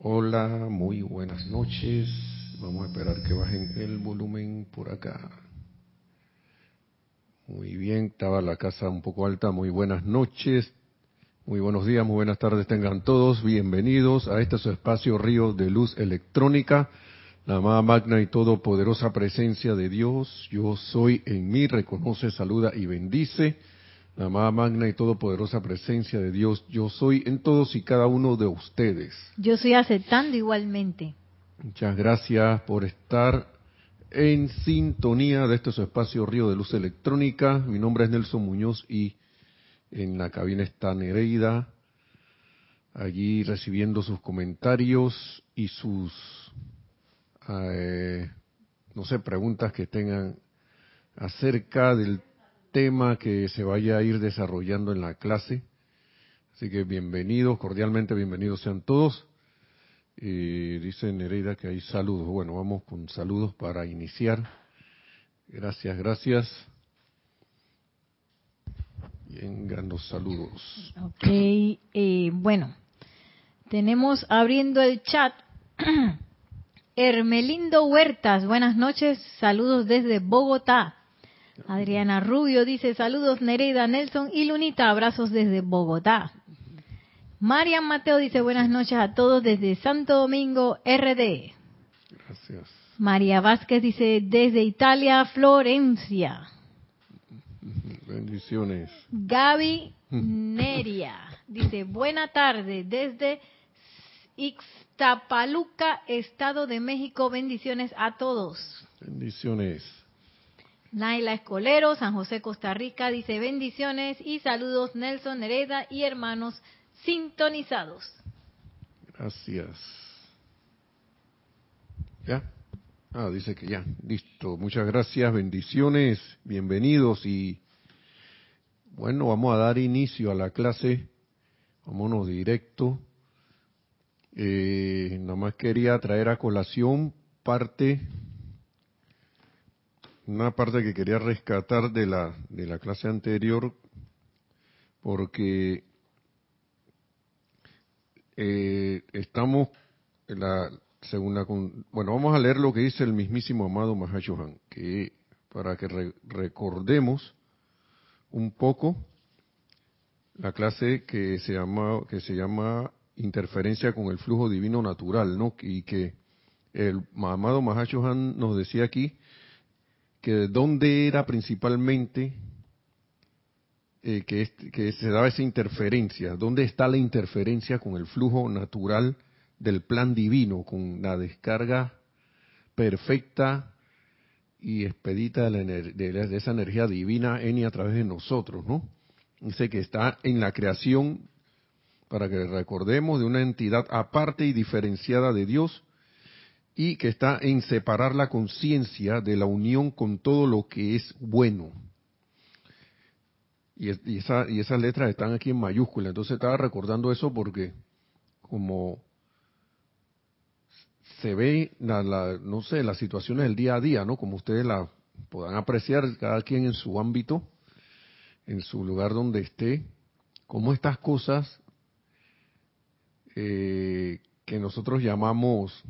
Hola, muy buenas noches. Vamos a esperar que bajen el volumen por acá. Muy bien, estaba la casa un poco alta. Muy buenas noches, muy buenos días, muy buenas tardes tengan todos. Bienvenidos a este su espacio Río de Luz Electrónica, la amada magna y todopoderosa presencia de Dios. Yo soy en mí, reconoce, saluda y bendice la amada magna y todopoderosa presencia de Dios, yo soy en todos y cada uno de ustedes. Yo estoy aceptando igualmente. Muchas gracias por estar en sintonía de este su espacio Río de Luz Electrónica. Mi nombre es Nelson Muñoz y en la cabina está Nereida, allí recibiendo sus comentarios y sus, eh, no sé, preguntas que tengan acerca del tema que se vaya a ir desarrollando en la clase. Así que bienvenidos, cordialmente bienvenidos sean todos. y dice Nereida que hay saludos. Bueno, vamos con saludos para iniciar. Gracias, gracias. Vengan los saludos. Ok, eh, bueno, tenemos abriendo el chat. Hermelindo Huertas, buenas noches, saludos desde Bogotá. Adriana Rubio dice saludos Nereida, Nelson y Lunita, abrazos desde Bogotá. Marian Mateo dice buenas noches a todos desde Santo Domingo, RD. Gracias. María Vázquez dice desde Italia, Florencia. Bendiciones. Gaby Neria dice buena tarde desde Ixtapaluca, Estado de México. Bendiciones a todos. Bendiciones. Naila Escolero, San José, Costa Rica, dice bendiciones y saludos Nelson Hereda y hermanos sintonizados. Gracias. ¿Ya? Ah, dice que ya. Listo. Muchas gracias, bendiciones, bienvenidos y bueno, vamos a dar inicio a la clase. Vámonos directo. Eh, nada más quería traer a colación parte una parte que quería rescatar de la, de la clase anterior, porque eh, estamos, en la, segunda bueno, vamos a leer lo que dice el mismísimo amado Mahashohan, que para que recordemos un poco la clase que se llama que se llama interferencia con el flujo divino natural, ¿no? Y que el amado Mahashohan nos decía aquí que de dónde era principalmente eh, que, se daba esa interferencia, dónde está la interferencia con el flujo natural del plan divino, con la descarga perfecta y expedita de, de, esa energía divina en y a través de nosotros, ¿no? Dice que está en la creación, para que recordemos, de una entidad aparte y diferenciada de Dios, y que está en separar la conciencia de la unión con todo lo que es bueno. Y, esa, y esas letras están aquí en mayúscula. Entonces estaba recordando eso porque como se ve, no sé, las situaciones del día a día, ¿no? Como ustedes la puedan apreciar, cada quien en su ámbito, en su lugar donde esté, como estas cosas eh, que nosotros llamamos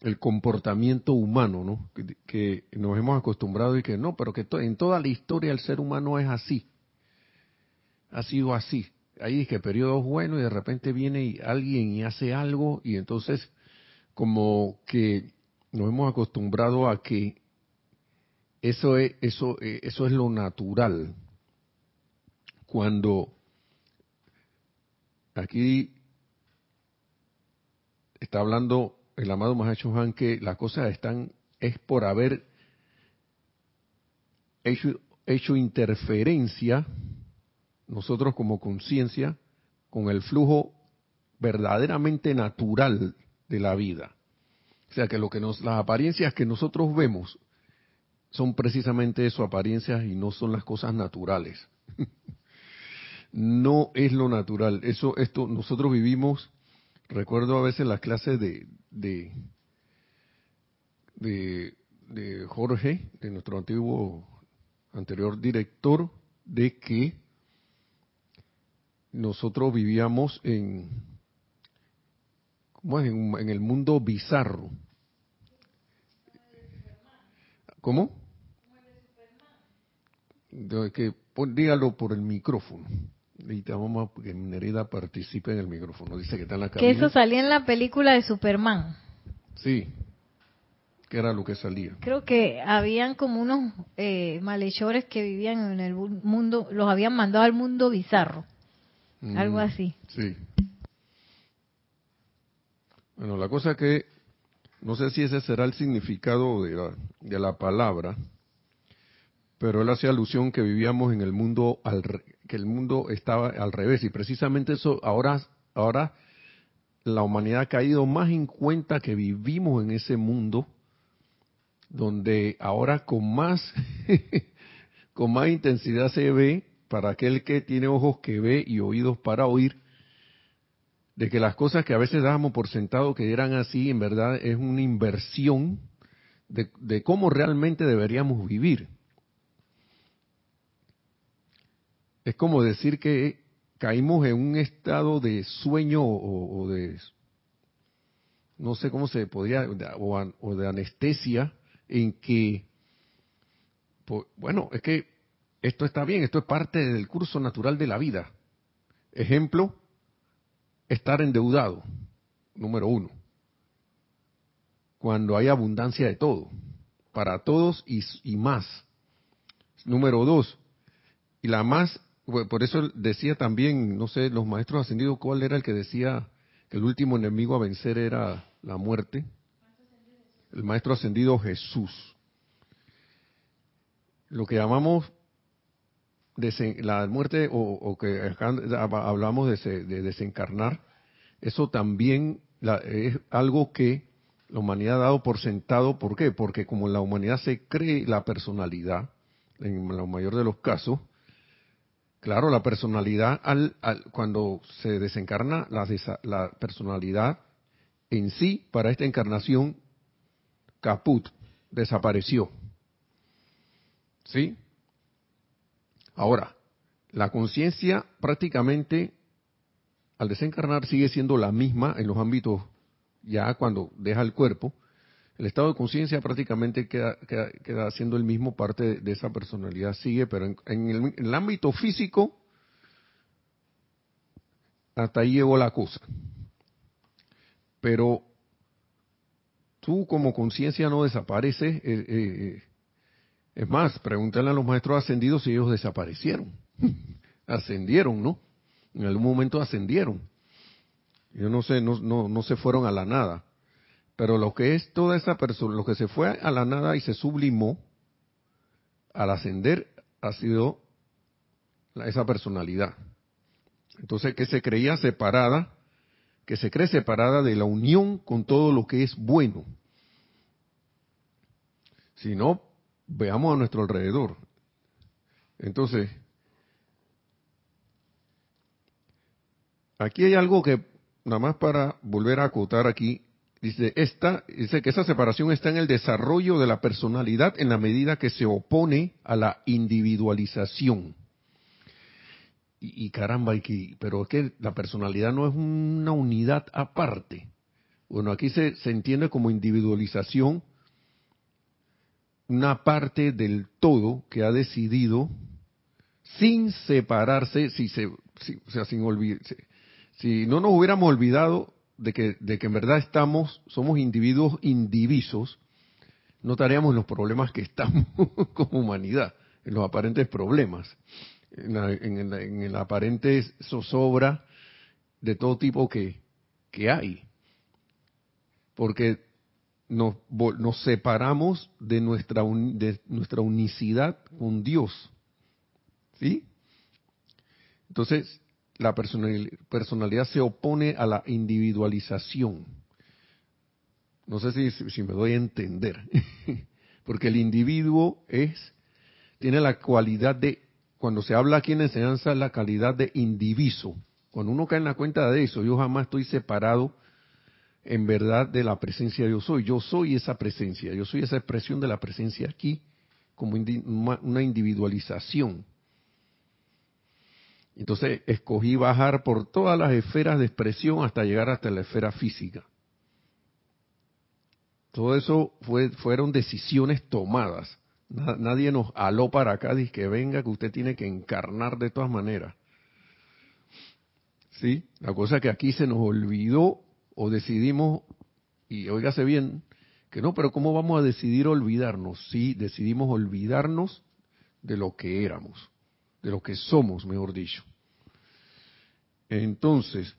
el comportamiento humano, ¿no? Que, nos hemos acostumbrado y que no, pero que en toda la historia el ser humano es así. Ha sido así. Hay que periodos buenos y de repente viene alguien y hace algo y entonces como que nos hemos acostumbrado a que eso es eso eh, eso es lo natural. Cuando aquí está hablando el amado Mahacho Han que las cosas están, es por haber hecho, hecho interferencia, nosotros como conciencia, con el flujo verdaderamente natural de la vida. O sea que lo que nos, las apariencias que nosotros vemos son precisamente eso, apariencias y no son las cosas naturales. no es lo natural. Eso, esto, nosotros vivimos, recuerdo a veces las clases de, de, de, Jorge, de nuestro antiguo anterior director, de que nosotros vivíamos en ¿cómo es? En, en el mundo bizarro. ¿Cómo? De que dígalo por el micrófono. Necesitamos que Nerida participe en el micrófono. Dice que está en la Que cabina. eso salía en la película de Superman. Sí. Que era lo que salía. Creo que habían como unos eh, malhechores que vivían en el mundo, los habían mandado al mundo bizarro. Algo Mm, así. Sí. Bueno, la cosa que no sé si ese será el significado de la, de la palabra, pero él hace alusión que vivíamos en el mundo al que el mundo estaba al revés y precisamente eso ahora ahora la humanidad ha caído más en cuenta que vivimos en ese mundo donde ahora con más con más intensidad se ve para aquel que tiene ojos que ve y oídos para oír de que las cosas que a veces dábamos por sentado que eran así, en verdad es una inversión de, de cómo realmente deberíamos vivir. Es como decir que caímos en un estado de sueño o, de, no sé cómo se podría, o, o de anestesia, en que, bueno, es que esto está bien, esto es parte del curso natural de la vida. Ejemplo, estar endeudado, número uno. Cuando hay abundancia de todo, para todos y, y más. Número dos, y la más, por eso decía también, no sé, los maestros ascendidos, ¿cuál era el que decía que el último enemigo a vencer era la muerte? El maestro ascendido Jesús. Lo que llamamos la muerte o, que hablamos de, de desencarnar, eso también la- es algo que la humanidad ha dado por sentado. ¿Por qué? Porque como la humanidad se cree la personalidad, en la mayor de los casos, claro, la personalidad, al, al- cuando se desencarna, la, la personalidad en sí, para esta encarnación, caput, desapareció. ¿Sí? Ahora, la conciencia prácticamente al desencarnar sigue siendo la misma en los ámbitos ya cuando deja el cuerpo. El estado de conciencia prácticamente queda, queda, queda siendo el mismo, parte de, esa personalidad sigue, pero en, en el ámbito físico, hasta ahí llegó la cosa. Pero tú como conciencia no desapareces. eh, eh, eh, es más, pregúntale a los maestros ascendidos si ellos desaparecieron. ascendieron, ¿no? En algún momento ascendieron. Yo no sé, no, no, no se fueron a la nada. Pero lo que es toda esa persona, lo que se fue a la nada y se sublimó al ascender ha sido esa personalidad. Entonces, que se creía separada, que se cree separada de la unión con todo lo que es bueno. Si no, veamos a nuestro alrededor. Entonces, aquí hay algo que, nada más para volver a acotar aquí, dice, esta, dice que esa separación está en el desarrollo de la personalidad en la medida que se opone a la individualización. Y, caramba, y que, pero es que la personalidad no es una unidad aparte. Bueno, aquí se, se entiende como individualización una parte del todo que ha decidido sin separarse, si se, o sea, sin olvidarse, si no nos hubiéramos olvidado de que, de que en verdad estamos, somos individuos indivisos, no estaríamos en los problemas que estamos como humanidad, en los aparentes problemas, en la, en la- en la aparente zozobra de todo tipo que, que hay. Porque nos, nos separamos de nuestra, uni- de nuestra unicidad con Dios. ¿Sí? Entonces, la personali- personalidad se opone a la individualización. No sé si, si- me doy a entender. Porque el individuo es, tiene la cualidad de, cuando se habla aquí en enseñanza, la calidad de indiviso. Cuando uno cae en la cuenta de eso, yo jamás estoy separado en verdad de la presencia yo soy. Yo soy esa presencia, yo soy esa expresión de la presencia aquí como una individualización. Entonces escogí bajar por todas las esferas de expresión hasta llegar hasta la esfera física. Todo eso fue, fueron decisiones tomadas. Nadie nos aló para acá y que venga, que usted tiene que encarnar de todas maneras. ¿Sí? La cosa que aquí se nos olvidó o decidimos, y óigase bien, que no, pero ¿cómo vamos a decidir olvidarnos? Sí, decidimos olvidarnos de lo que éramos, de lo que somos, mejor dicho. Entonces,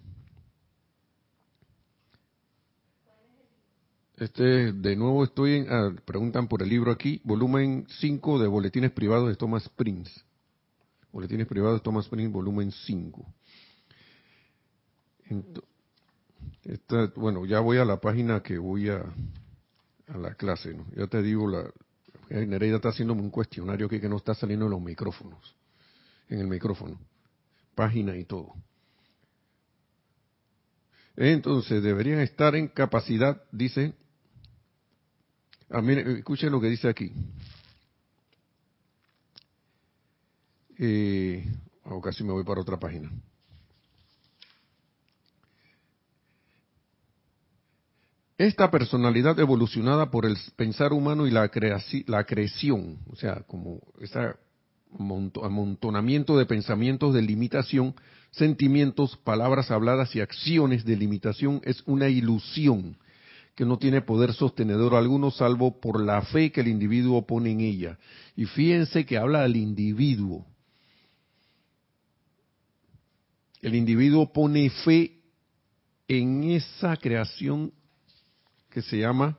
este, de nuevo estoy en, ah, preguntan por el libro aquí, volumen 5 de Boletines Privados de Thomas Prince. Boletines Privados de Thomas Prince, volumen 5. bueno, ya voy a la página que voy a, a la clase, ¿no? Ya te digo, la, Nereida está haciendo un cuestionario aquí que no está saliendo en los micrófonos, en el micrófono, página y todo. Entonces, deberían estar en capacidad, dice, ah, escuchen lo que dice aquí. Eh, o oh, casi me voy para otra página. Esta personalidad evolucionada por el pensar humano y la, creación, o sea, como ese amontonamiento de pensamientos de limitación, sentimientos, palabras habladas y acciones de limitación es una ilusión que no tiene poder sostenedor alguno salvo por la fe que el individuo pone en ella. Y fíjense que habla del individuo. El individuo pone fe en esa creación que se llama,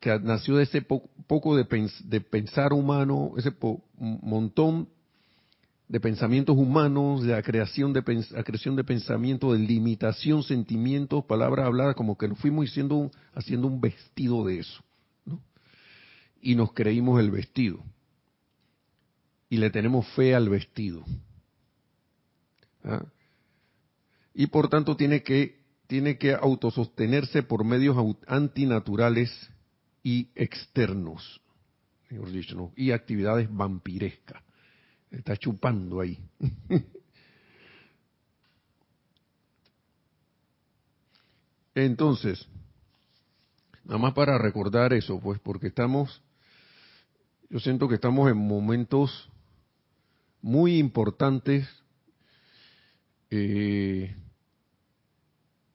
que nació de ese poco de, pensar humano, ese montón de pensamientos humanos, de la creación de, creación de pensamientos, de limitación, sentimientos, palabras habladas, como que nos fuimos haciendo, haciendo un vestido de eso. Y nos creímos el vestido. Y le tenemos fe al vestido. ¿Ah? y por tanto tiene que, tiene que autosostenerse por medios antinaturales y externos, y actividades vampirescas. Está chupando ahí. Entonces, nada más para recordar eso, pues, porque estamos, yo siento que estamos en momentos muy importantes eh,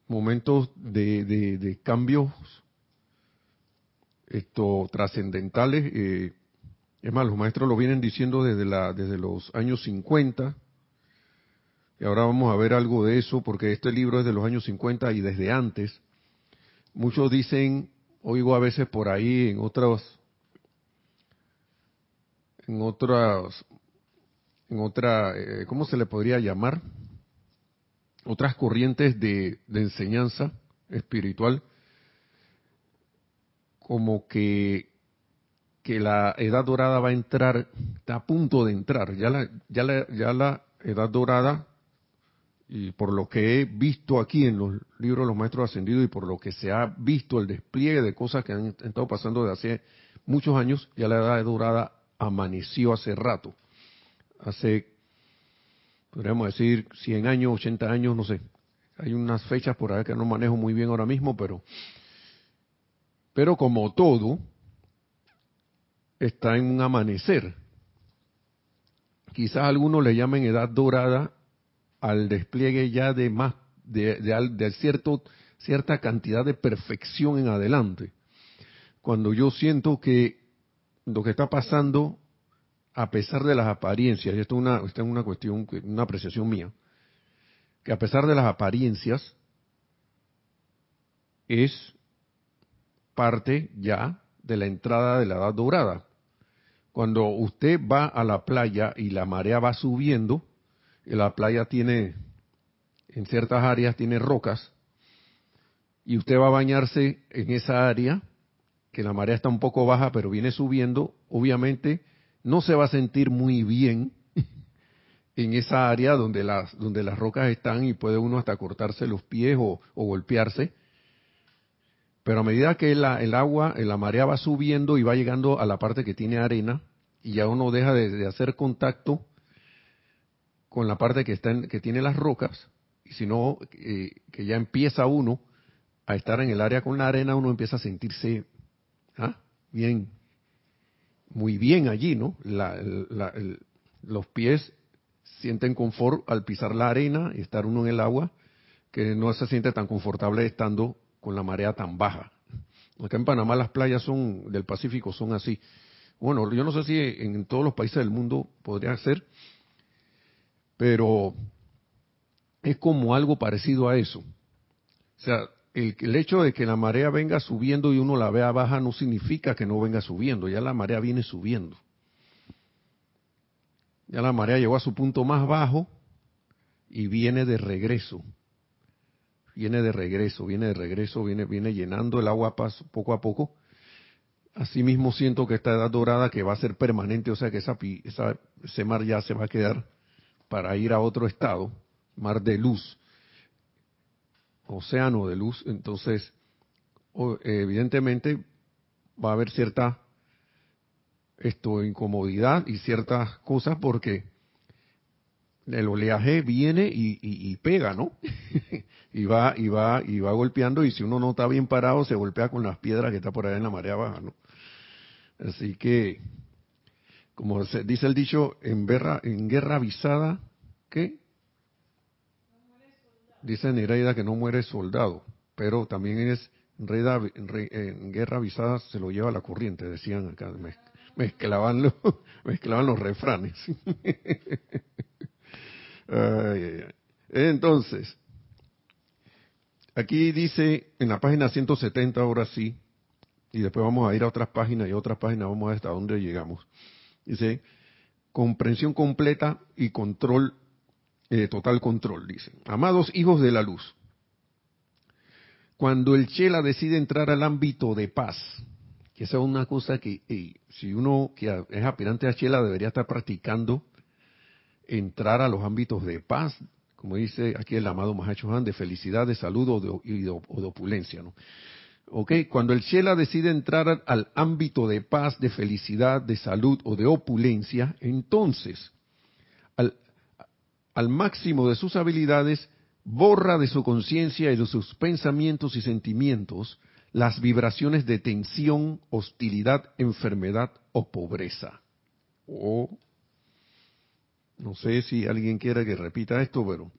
momentos de, de, cambios esto trascendentales. Eh, es más, los maestros lo vienen diciendo desde, la, desde los años 50. Y ahora vamos a ver algo de eso, porque este libro es de los años 50 y desde antes. Muchos dicen, oigo a veces por ahí en otros, en otras, en otra, eh, ¿cómo se le podría llamar? otras corrientes de, enseñanza espiritual, como que, que la edad dorada va a entrar, está a punto de entrar, ya la, ya la, ya la edad dorada, y por lo que he visto aquí en los libros de los maestros ascendidos y por lo que se ha visto el despliegue de cosas que han estado pasando desde hace muchos años, ya la edad dorada amaneció hace rato, hace podríamos decir 100 años, 80 años, no sé. Hay unas fechas por ahí que no manejo muy bien ahora mismo, pero, pero como todo, está en un amanecer. Quizás algunos le llamen edad dorada al despliegue ya de más, de, de cierto, cierta cantidad de perfección en adelante. Cuando yo siento que lo que está pasando a pesar de las apariencias, y esto es una, es una cuestión, una apreciación mía, que a pesar de las apariencias, es parte ya de la entrada de la edad dorada. Cuando usted va a la playa y la marea va subiendo, y la playa tiene, en ciertas áreas tiene rocas, y usted va a bañarse en esa área, que la marea está un poco baja, pero viene subiendo, obviamente no se va a sentir muy bien en esa área donde las, donde las rocas están y puede uno hasta cortarse los pies o, golpearse. Pero a medida que el agua, la marea va subiendo y va llegando a la parte que tiene arena, y ya uno deja de, hacer contacto con la parte que está en, que tiene las rocas, y si no, eh, que ya empieza uno a estar en el área con la arena, uno empieza a sentirse ¿ah? bien, muy bien allí, ¿no? los pies sienten confort al pisar la arena y estar uno en el agua, que no se siente tan confortable estando con la marea tan baja. Acá en Panamá las playas son del Pacífico son así. Bueno, yo no sé si en todos los países del mundo podría ser, pero es como algo parecido a eso. O sea, el, hecho de que la marea venga subiendo y uno la vea baja no significa que no venga subiendo, ya la marea viene subiendo. Ya la marea llegó a su punto más bajo y viene de regreso. Viene de regreso, viene de regreso, viene, viene llenando el agua poco a poco. Asimismo siento que esta edad dorada que va a ser permanente, o sea que esa, esa, ese mar ya se va a quedar para ir a otro estado, mar de luz océano de luz, entonces evidentemente va a haber cierta esto incomodidad y ciertas cosas porque el oleaje viene y, pega, ¿no? y va y va y va golpeando y si uno no está bien parado se golpea con las piedras que está por allá en la marea baja, ¿no? Así que como se dice el dicho en guerra en guerra avisada, ¿qué? dice Nereida que no muere soldado, pero también es en, guerra avisada se lo lleva la corriente, decían acá, mezclaban, los, mezclaban los refranes. Entonces, aquí dice en la página 170, ahora sí, y después vamos a ir a otras páginas y otras páginas, vamos a ver hasta dónde llegamos. Dice, comprensión completa y control eh, total control, dice. Amados hijos de la luz, cuando el Chela decide entrar al ámbito de paz, que esa es una cosa que si uno que es aspirante a Chela debería estar practicando, entrar a los ámbitos de paz, como dice aquí el amado Mahacho Han, de felicidad, de salud o de, opulencia, ¿no? ¿ok? Cuando el Chela decide entrar al ámbito de paz, de felicidad, de salud o de opulencia, entonces, al, al máximo de sus habilidades, borra de su conciencia y de sus pensamientos y sentimientos las vibraciones de tensión, hostilidad, enfermedad o pobreza. O, no sé si alguien quiere que repita esto, pero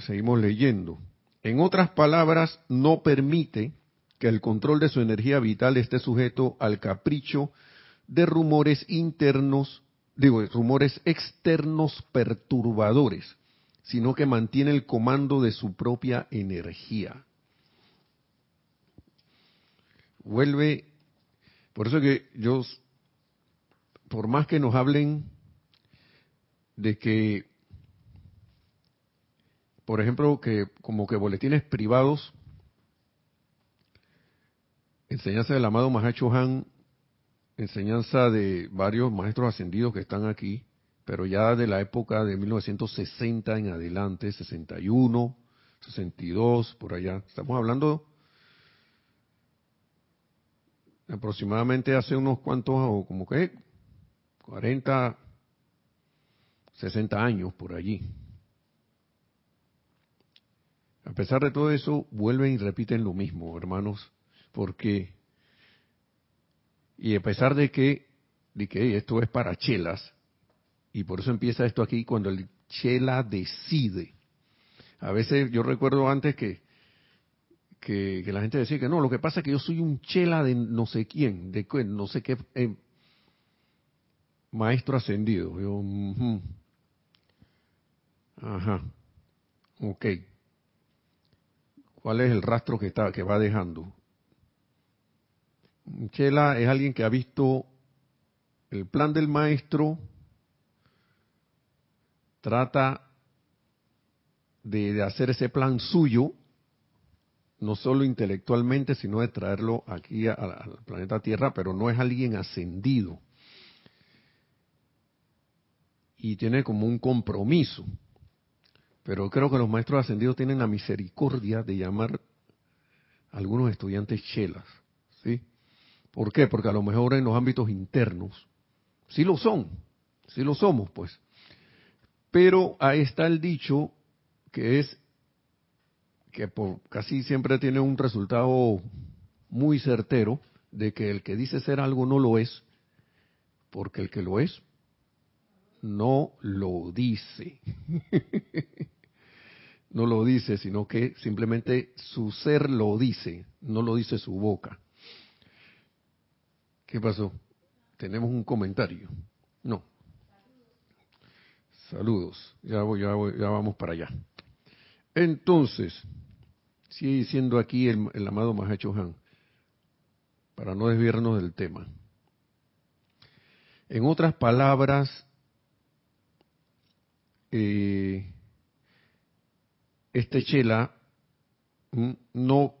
seguimos leyendo. En otras palabras, no permite que el control de su energía vital esté sujeto al capricho de rumores internos digo, rumores externos perturbadores, sino que mantiene el comando de su propia energía. Vuelve, por eso que yo, por más que nos hablen de que, por ejemplo, que como que boletines privados, enseñanza del amado Mahacho Han enseñanza de varios maestros ascendidos que están aquí, pero ya de la época de 1960 en adelante, 61, 62, por allá. Estamos hablando aproximadamente hace unos cuantos, o como que 40, 60 años por allí. A pesar de todo eso, vuelven y repiten lo mismo, hermanos, porque y a pesar de que, de que esto es para chelas, y por eso empieza esto aquí cuando el chela decide. A veces yo recuerdo antes que, que, la gente decía que no, lo que pasa es que yo soy un chela de no sé quién, de no sé qué eh, maestro ascendido. Yo, Ajá. Ok. ¿Cuál es el rastro que está que va dejando? Chela es alguien que ha visto el plan del maestro, trata de, hacer ese plan suyo, no solo intelectualmente, sino de traerlo aquí al planeta Tierra, pero no es alguien ascendido. Y tiene como un compromiso. Pero creo que los maestros ascendidos tienen la misericordia de llamar a algunos estudiantes chelas. ¿sí? ¿Por qué? Porque a lo mejor en los ámbitos internos sí lo son, sí lo somos, pues. Pero ahí está el dicho que es que por, casi siempre tiene un resultado muy certero de que el que dice ser algo no lo es, porque el que lo es no lo dice. no lo dice, sino que simplemente su ser lo dice, no lo dice su boca. ¿Qué pasó? Tenemos un comentario. No. Saludos. Ya, voy, ya, ya vamos para allá. Entonces, sigue diciendo aquí el, el amado Mahacho Han, para no desviarnos del tema. En otras palabras, eh, este chela no,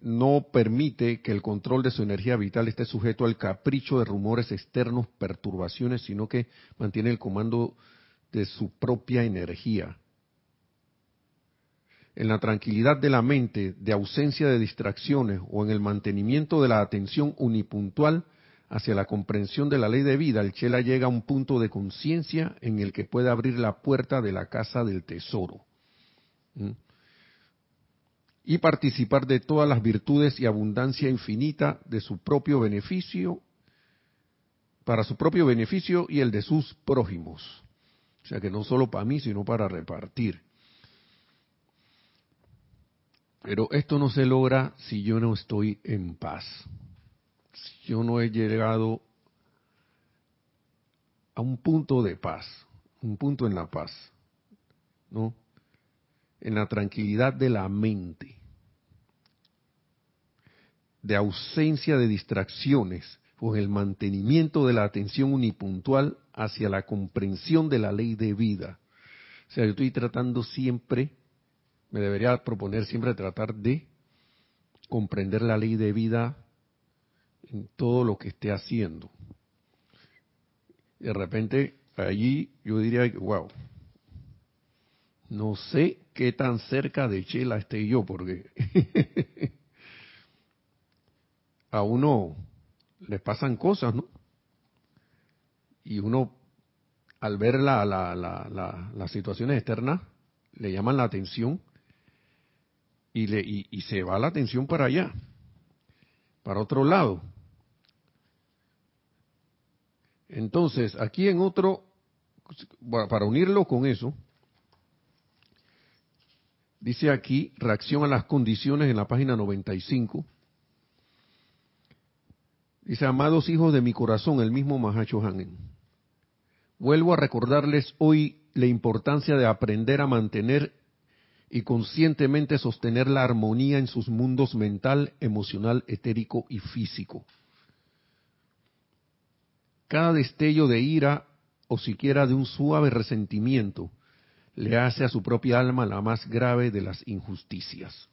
no permite que el control de su energía vital esté sujeto al capricho de rumores externos, perturbaciones, sino que mantiene el comando de su propia energía. En la tranquilidad de la mente, de ausencia de distracciones o en el mantenimiento de la atención unipuntual, hacia la comprensión de la ley de vida, el Chela llega a un punto de conciencia en el que puede abrir la puerta de la casa del tesoro. Y participar de todas las virtudes y abundancia infinita de su propio beneficio, para su propio beneficio y el de sus prójimos. O sea que no solo para mí, sino para repartir. Pero esto no se logra si yo no estoy en paz yo no he llegado a un punto de paz, un punto en la paz, ¿no? En la tranquilidad de la mente, de ausencia de distracciones o el mantenimiento de la atención unipuntual hacia la comprensión de la ley de vida. O sea, yo estoy tratando siempre, me debería proponer siempre tratar de comprender la ley de vida en todo lo que esté haciendo. De repente, allí yo diría, wow, no sé qué tan cerca de Chela esté yo, porque a uno le pasan cosas, ¿no? Y uno, al ver la, la, la, las situaciones externas, le llaman la atención y, le, y se va la atención para allá, para otro lado. Entonces, aquí en otro, para unirlo con eso, dice aquí, reacción a las condiciones en la página 95. Dice, amados hijos de mi corazón, el mismo Mahacho Hanen. Vuelvo a recordarles hoy la importancia de aprender a mantener y conscientemente sostener la armonía en sus mundos mental, emocional, etérico y físico cada destello de ira o siquiera de un suave resentimiento le hace a su propia alma la más grave de las injusticias.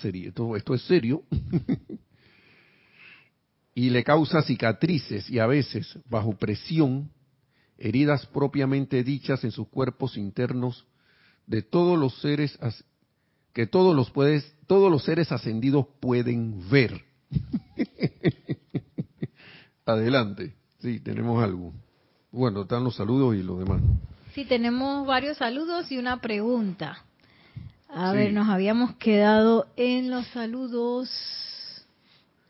serie, esto, esto es serio. y le causa cicatrices y a veces, bajo presión, heridas propiamente dichas en sus cuerpos internos de todos los seres que todos los puedes, todos los seres ascendidos pueden ver. Adelante. Sí, tenemos algo. Bueno, están los saludos y los demás. Sí, tenemos varios saludos y una pregunta. A ver, nos habíamos quedado en los saludos.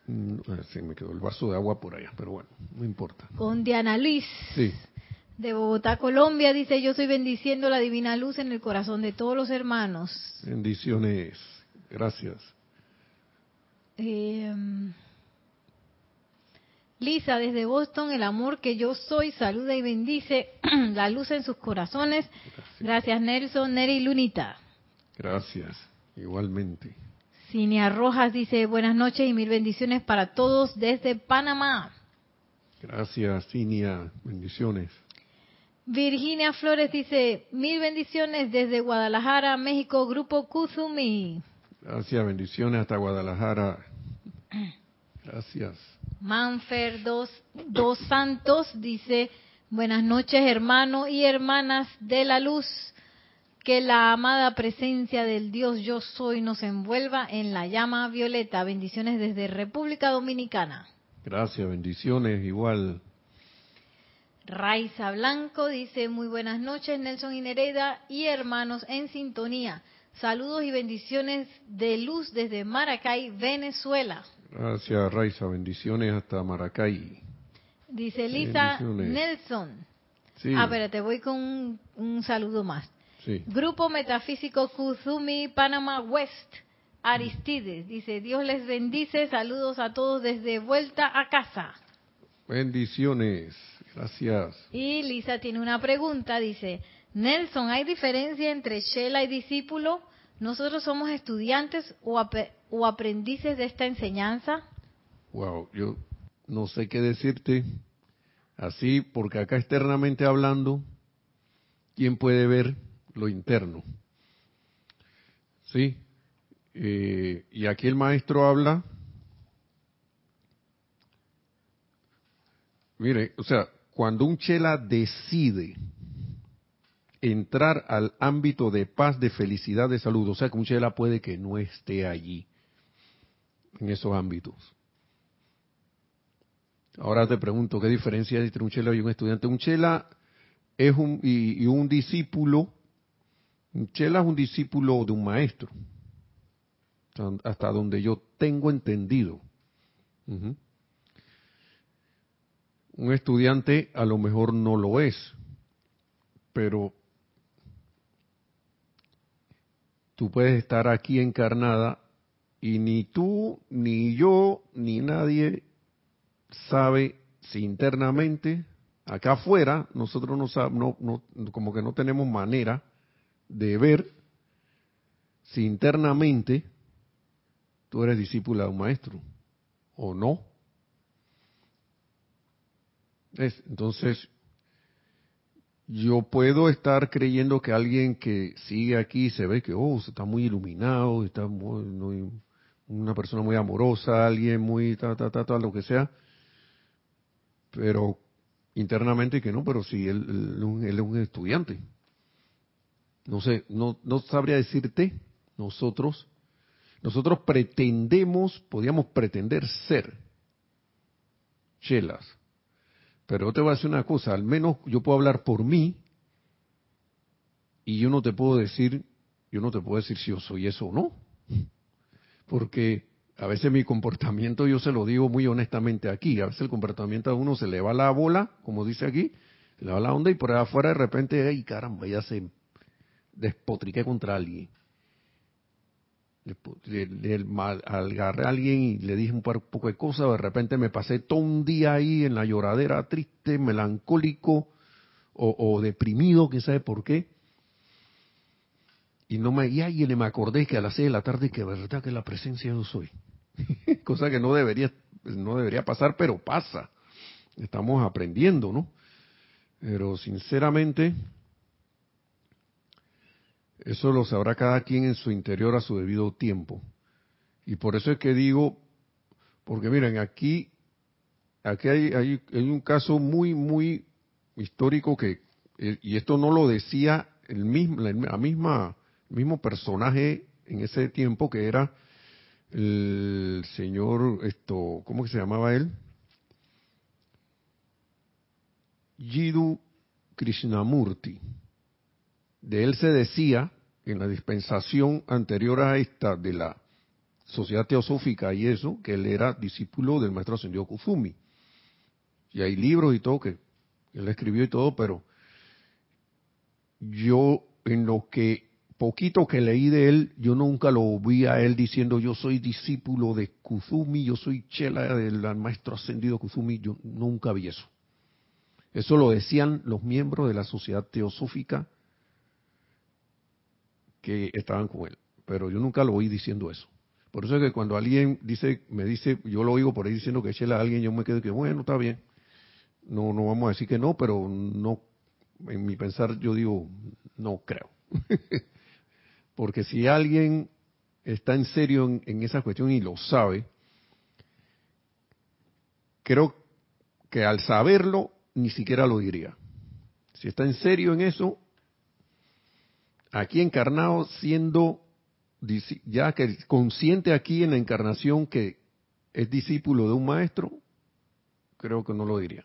Mm, sí, me quedó el vaso de agua por allá, pero bueno, no importa. Con Diana Luis. Sí. De Bogotá, Colombia, dice, yo estoy bendiciendo la divina luz en el corazón de todos los hermanos. Bendiciones. Gracias. Eh, Lisa desde Boston, el amor que yo soy, saluda y bendice la luz en sus corazones. Gracias, Nelson, Neri Lunita. Gracias, igualmente. Cinia Rojas dice buenas noches y mil bendiciones para todos desde Panamá. Gracias, Cinia, bendiciones. Virginia Flores dice mil bendiciones desde Guadalajara, México, Grupo Kuzumi. Gracias, bendiciones hasta Guadalajara. Gracias. Manfer dos, dos Santos dice, buenas noches hermanos y hermanas de la luz, que la amada presencia del Dios yo soy nos envuelva en la llama violeta. Bendiciones desde República Dominicana. Gracias, bendiciones, igual. Raiza Blanco dice, muy buenas noches Nelson y Nereida y hermanos en sintonía. Saludos y bendiciones de luz desde Maracay, Venezuela. Gracias, Raiza. Bendiciones hasta Maracay. Dice Lisa Nelson. Sí. Ah, espérate, voy con un, saludo más. Sí. Grupo Metafísico Kuzumi, Panamá West. Aristides dice, Dios les bendice, saludos a todos desde vuelta a casa. Bendiciones, gracias. Y Lisa tiene una pregunta, dice, Nelson, ¿hay diferencia entre Shela y discípulo? ¿Nosotros somos estudiantes o, o aprendices de esta enseñanza? Wow, yo no sé qué decirte así, porque acá externamente hablando, ¿quién puede ver lo interno? ¿Sí? Eh, y aquí el maestro habla, mire, o sea, cuando un chela decide entrar al ámbito de paz, de felicidad, de salud. O sea que un chela puede que no esté allí, en esos ámbitos. Ahora te pregunto, ¿qué diferencia hay entre un chela y un estudiante? Un chela es un, y, un discípulo, un chela es un discípulo de un maestro, hasta donde yo tengo entendido. Un estudiante a lo mejor no lo es, pero tú puedes estar aquí encarnada y ni tú, ni yo, ni nadie sabe si internamente, acá afuera, nosotros no, no, no, como que no tenemos manera de ver si internamente tú eres discípula de un maestro o no. Es, entonces, yo puedo estar creyendo que alguien que sigue aquí se ve que, oh, está muy iluminado, está muy, una persona muy amorosa, alguien muy, ta, ta, ta, ta, lo que sea, pero internamente que no, pero sí, él, él, es un estudiante. No sé, no, no sabría decirte, nosotros, nosotros pretendemos, podríamos pretender ser chelas, pero yo te voy a decir una cosa, al menos yo puedo hablar por mí y yo no te puedo decir, yo no te puedo decir si yo soy eso o no. Porque a veces mi comportamiento yo se lo digo muy honestamente aquí, a veces el comportamiento a uno se le va la bola, como dice aquí, se le va la onda y por ahí afuera de repente, ay caramba, ya se despotriqué contra alguien le, agarré a alguien y le dije un poco de cosas, de repente me pasé todo un día ahí en la lloradera, triste, melancólico o, deprimido, quién sabe por qué. Y no me, y, y me acordé que a las seis de la tarde que verdad que la presencia yo soy. Cosa que no debería, no debería pasar, pero pasa. Estamos aprendiendo, ¿no? Pero sinceramente, eso lo sabrá cada quien en su interior a su debido tiempo. Y por eso es que digo, porque miren, aquí, aquí hay, hay, un caso muy, muy histórico que, eh, y esto no lo decía el mismo, la misma, mismo personaje en ese tiempo que era el señor, esto, ¿cómo que se llamaba él? Jiddu Krishnamurti. De él se decía en la dispensación anterior a esta de la sociedad teosófica y eso, que él era discípulo del maestro ascendido Kuzumi. Y hay libros y todo que él escribió y todo, pero yo en lo que poquito que leí de él, yo nunca lo vi a él diciendo yo soy discípulo de Kuzumi, yo soy chela del maestro ascendido Kuzumi, yo nunca vi eso. Eso lo decían los miembros de la sociedad teosófica que estaban con él. Pero yo nunca lo oí diciendo eso. Por eso es que cuando alguien dice, me dice, yo lo oigo por ahí diciendo que Chela a alguien, yo me quedo que, bueno, está bien. No, no vamos a decir que no, pero no, en mi pensar yo digo, no creo. Porque si alguien está en serio en, en, esa cuestión y lo sabe, creo que al saberlo ni siquiera lo diría. Si está en serio en eso, aquí encarnado siendo ya que consciente aquí en la encarnación que es discípulo de un maestro, creo que no lo diría.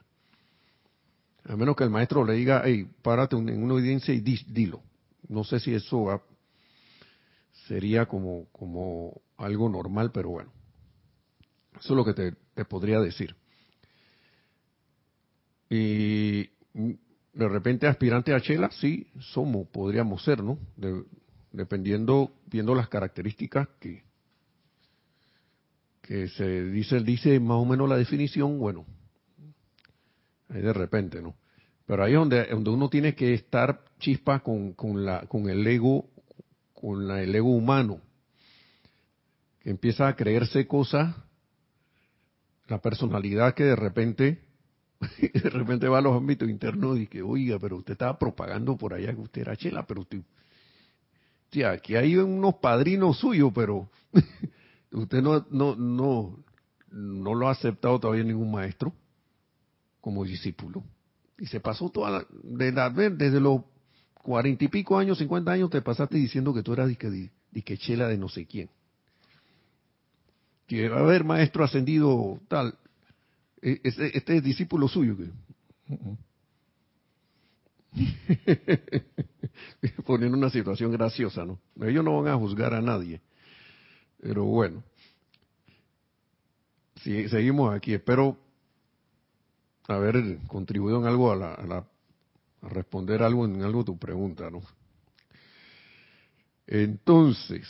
A menos que el maestro le diga, hey, párate en una audiencia y dilo. No sé si eso sería como, como algo normal, pero bueno. Eso es lo que te, podría decir. Y de repente aspirante a Chela, sí, somos, podríamos ser, ¿no? dependiendo, viendo las características que, que se dice, dice más o menos la definición, bueno, ahí de repente, ¿no? Pero ahí es donde, donde uno tiene que estar chispa con, con, la, con el ego, con el ego humano, que empieza a creerse cosas, la personalidad que de repente, de repente va a los ámbitos internos y que, oiga, pero usted estaba propagando por allá que usted era chela, pero usted, tía, aquí hay unos padrinos suyos, pero usted no, no, no, no lo ha aceptado todavía ningún maestro como discípulo. Y se pasó toda la, desde los cuarenta y pico años, cincuenta años, te pasaste diciendo que tú eras disque, chela de no sé quién. Que a haber maestro ascendido tal. Este, este es discípulo suyo. Poniendo una situación graciosa, ¿no? Ellos no van a juzgar a nadie. Pero bueno, si, seguimos aquí. Espero haber contribuido en algo a, la, a, responder algo en algo a tu pregunta, ¿no? Entonces,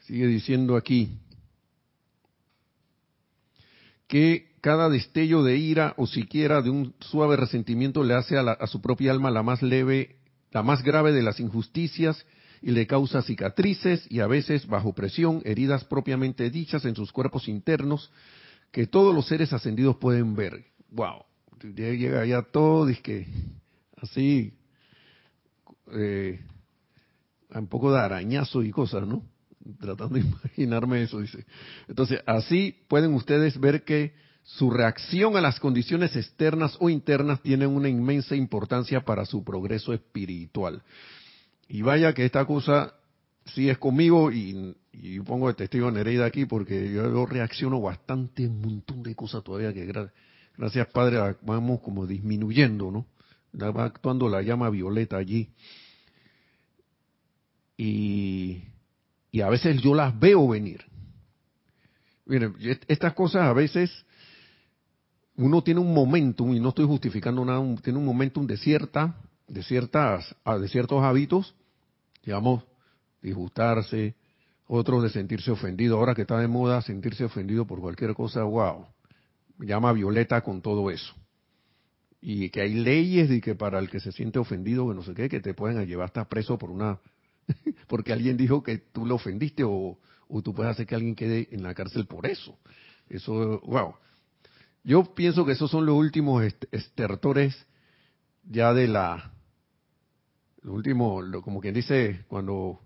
sigue diciendo aquí que cada destello de ira o siquiera de un suave resentimiento le hace a, a, su propia alma la más leve, la más grave de las injusticias y le causa cicatrices y a veces bajo presión heridas propiamente dichas en sus cuerpos internos que todos los seres ascendidos pueden ver. Wow, llega ya todo, que así, eh, un poco de arañazo y cosas, ¿no? Tratando de imaginarme eso, dice. Entonces, así pueden ustedes ver que su reacción a las condiciones externas o internas tiene una inmensa importancia para su progreso espiritual. Y vaya que esta cosa sí es conmigo y, y pongo de testigo Nereida aquí porque yo, reacciono bastante un montón de cosas todavía que gracias Padre vamos como disminuyendo, ¿no? Va actuando la llama violeta allí. Y, y a veces yo las veo venir. Miren, estas cosas a veces uno tiene un momentum, y no estoy justificando nada, tiene un momentum de cierta, de ciertas, ah, de ciertos hábitos, digamos, disgustarse, otros de sentirse ofendido. Ahora que está de moda sentirse ofendido por cualquier cosa, wow, llama Violeta con todo eso. Y que hay leyes de que para el que se siente ofendido, que no sé qué, que te pueden llevar hasta preso por una, porque alguien dijo que tú lo ofendiste o, tú puedes hacer que alguien quede en la cárcel por eso. Eso, wow. Yo pienso que esos son los últimos estertores ya de la, lo último, como quien dice, cuando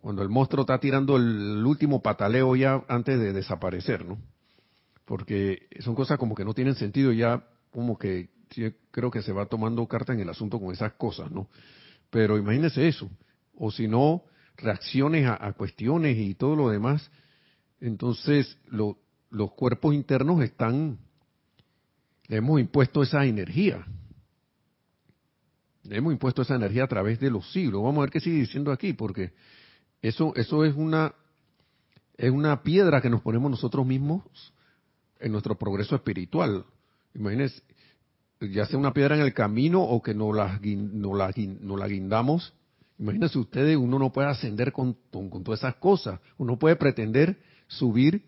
cuando el monstruo está tirando el, último pataleo ya antes de desaparecer, ¿no? Porque son cosas como que no tienen sentido ya, como que creo que se va tomando carta en el asunto con esas cosas, ¿no? Pero imagínese eso, o si no, reacciones a, cuestiones y todo lo demás, entonces los cuerpos internos están, le hemos impuesto esa energía, le hemos impuesto esa energía a través de los siglos. Vamos a ver qué sigue diciendo aquí, porque eso, eso es una, es una piedra que nos ponemos nosotros mismos en nuestro progreso espiritual. Imagínense, ya sea una piedra en el camino o que no la, no la, no la guindamos. Imagínense ustedes, uno no puede ascender con, con, todas esas cosas. Uno puede pretender subir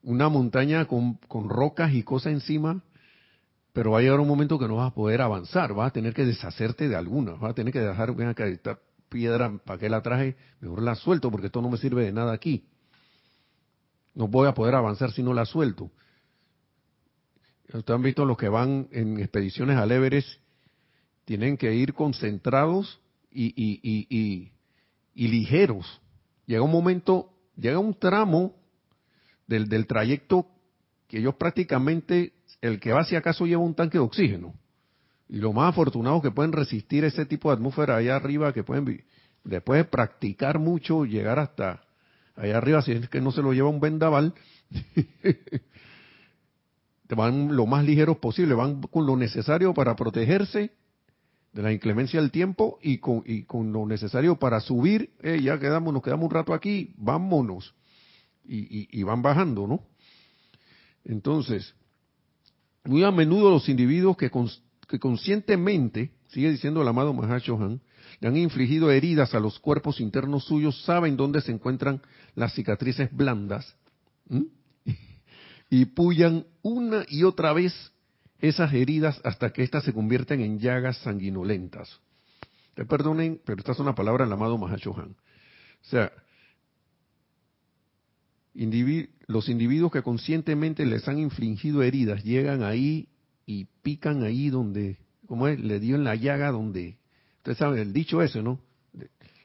una montaña con, con rocas y cosas encima, pero va a llegar un momento que no vas a poder avanzar, vas a tener que deshacerte de alguna, vas a tener que dejar, ven acá, piedra, ¿para qué la traje? Mejor la suelto porque esto no me sirve de nada aquí. No voy a poder avanzar si no la suelto. Ustedes han visto los que van en expediciones al Everest, tienen que ir concentrados y, y, y, y, ligeros. Llega un momento, llega un tramo del, del trayecto que ellos prácticamente, el que va hacia acaso lleva un tanque de oxígeno y los más afortunados que pueden resistir ese tipo de atmósfera allá arriba, que pueden después de practicar mucho, llegar hasta allá arriba, si es que no se lo lleva un vendaval, van lo más ligeros posible, van con lo necesario para protegerse de la inclemencia del tiempo y con, y con lo necesario para subir, eh, ya quedamos, nos quedamos un rato aquí, vámonos. Y, y, van bajando, ¿no? Entonces, muy a menudo los individuos que, que conscientemente, sigue diciendo el amado Mahashohan, le han infligido heridas a los cuerpos internos suyos, saben dónde se encuentran las cicatrices blandas y pullan una y otra vez esas heridas hasta que éstas se convierten en llagas sanguinolentas. Te perdonen, pero esta es una palabra del amado Mahashohan. O sea, los individuos que conscientemente les han infligido heridas llegan ahí y pican ahí donde, como es, le dio en la llaga donde, ustedes saben el dicho ese, ¿no?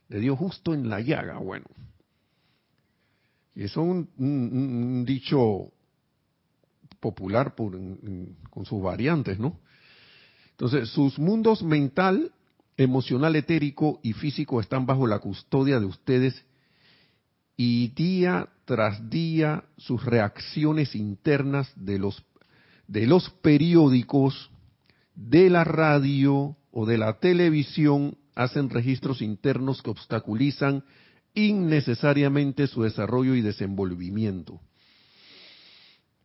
Le, dio justo en la llaga, bueno. Y eso es un dicho popular por, con sus variantes, ¿no? Entonces, sus mundos mental, emocional, etérico y físico están bajo la custodia de ustedes y día tras día sus reacciones internas de los de los periódicos, de la radio o de la televisión hacen registros internos que obstaculizan innecesariamente su desarrollo y desenvolvimiento.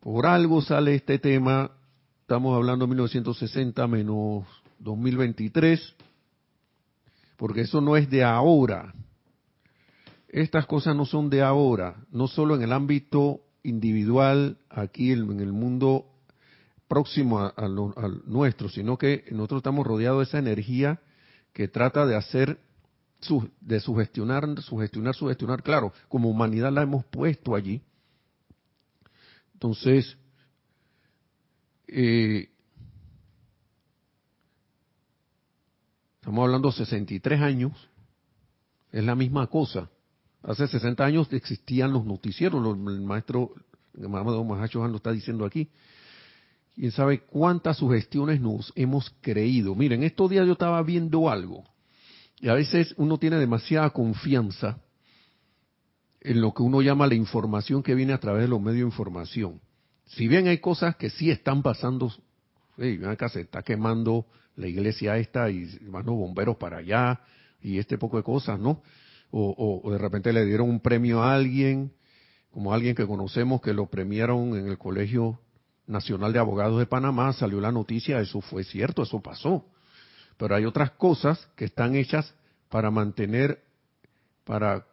Por algo sale este tema, estamos hablando de 1960 menos 2023, porque eso no es de ahora. Estas cosas no son de ahora, no solo en el ámbito individual, aquí en el mundo próximo a, nuestro, sino que nosotros estamos rodeados de esa energía que trata de hacer, de sugestionar, sugestionar, sugestionar. Claro, como humanidad la hemos puesto allí, entonces, eh, estamos hablando de 63 años, es la misma cosa. Hace 60 años existían los noticieros, el maestro Mamado Mahacho lo está diciendo aquí. ¿Quién sabe cuántas sugestiones nos hemos creído? Miren, estos días yo estaba viendo algo y a veces uno tiene demasiada confianza en lo que uno llama la información que viene a través de los medios de información. Si bien hay cosas que sí están pasando, acá se está quemando la iglesia esta y van bomberos para allá y este poco de cosas, ¿no? O, o, de repente le dieron un premio a alguien, como alguien que conocemos que lo premiaron en el Colegio Nacional de Abogados de Panamá, salió la noticia, eso fue cierto, eso pasó. Pero hay otras cosas que están hechas para mantener, para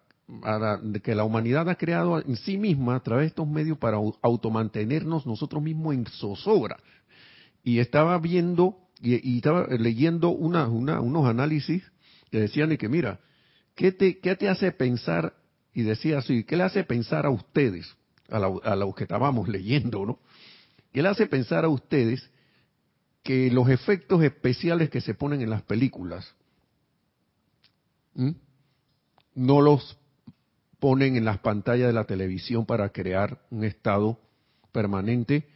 que la humanidad ha creado en sí misma a través de estos medios para automantenernos nosotros mismos en zozobra. Y estaba viendo y, estaba leyendo una, unos análisis que decían que mira, ¿qué te, ¿qué te hace pensar? Y decía así, ¿qué le hace pensar a ustedes, a, los que estábamos leyendo, ¿no? ¿Qué le hace pensar a ustedes que los efectos especiales que se ponen en las películas no los ponen en las pantallas de la televisión para crear un estado permanente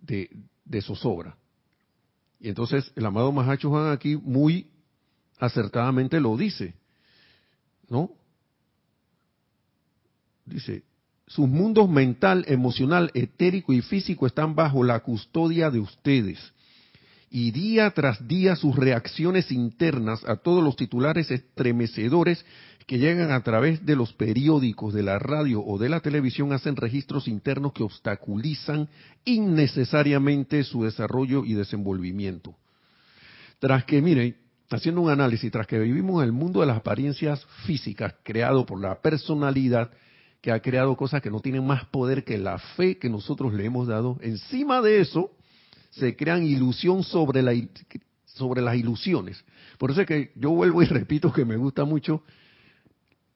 de, zozobra. Y entonces el amado Mahacho Juan aquí muy acertadamente lo dice, ¿no? Dice, sus mundos mental, emocional, etérico y físico están bajo la custodia de ustedes. Y día tras día sus reacciones internas a todos los titulares estremecedores que llegan a través de los periódicos, de la radio o de la televisión hacen registros internos que obstaculizan innecesariamente su desarrollo y desenvolvimiento. Tras que, miren, haciendo un análisis, tras que vivimos en el mundo de las apariencias físicas creado por la personalidad, que ha creado cosas que no tienen más poder que la fe que nosotros le hemos dado, encima de eso se crean ilusión sobre, la, sobre las ilusiones. Por eso es que yo vuelvo y repito que me gusta mucho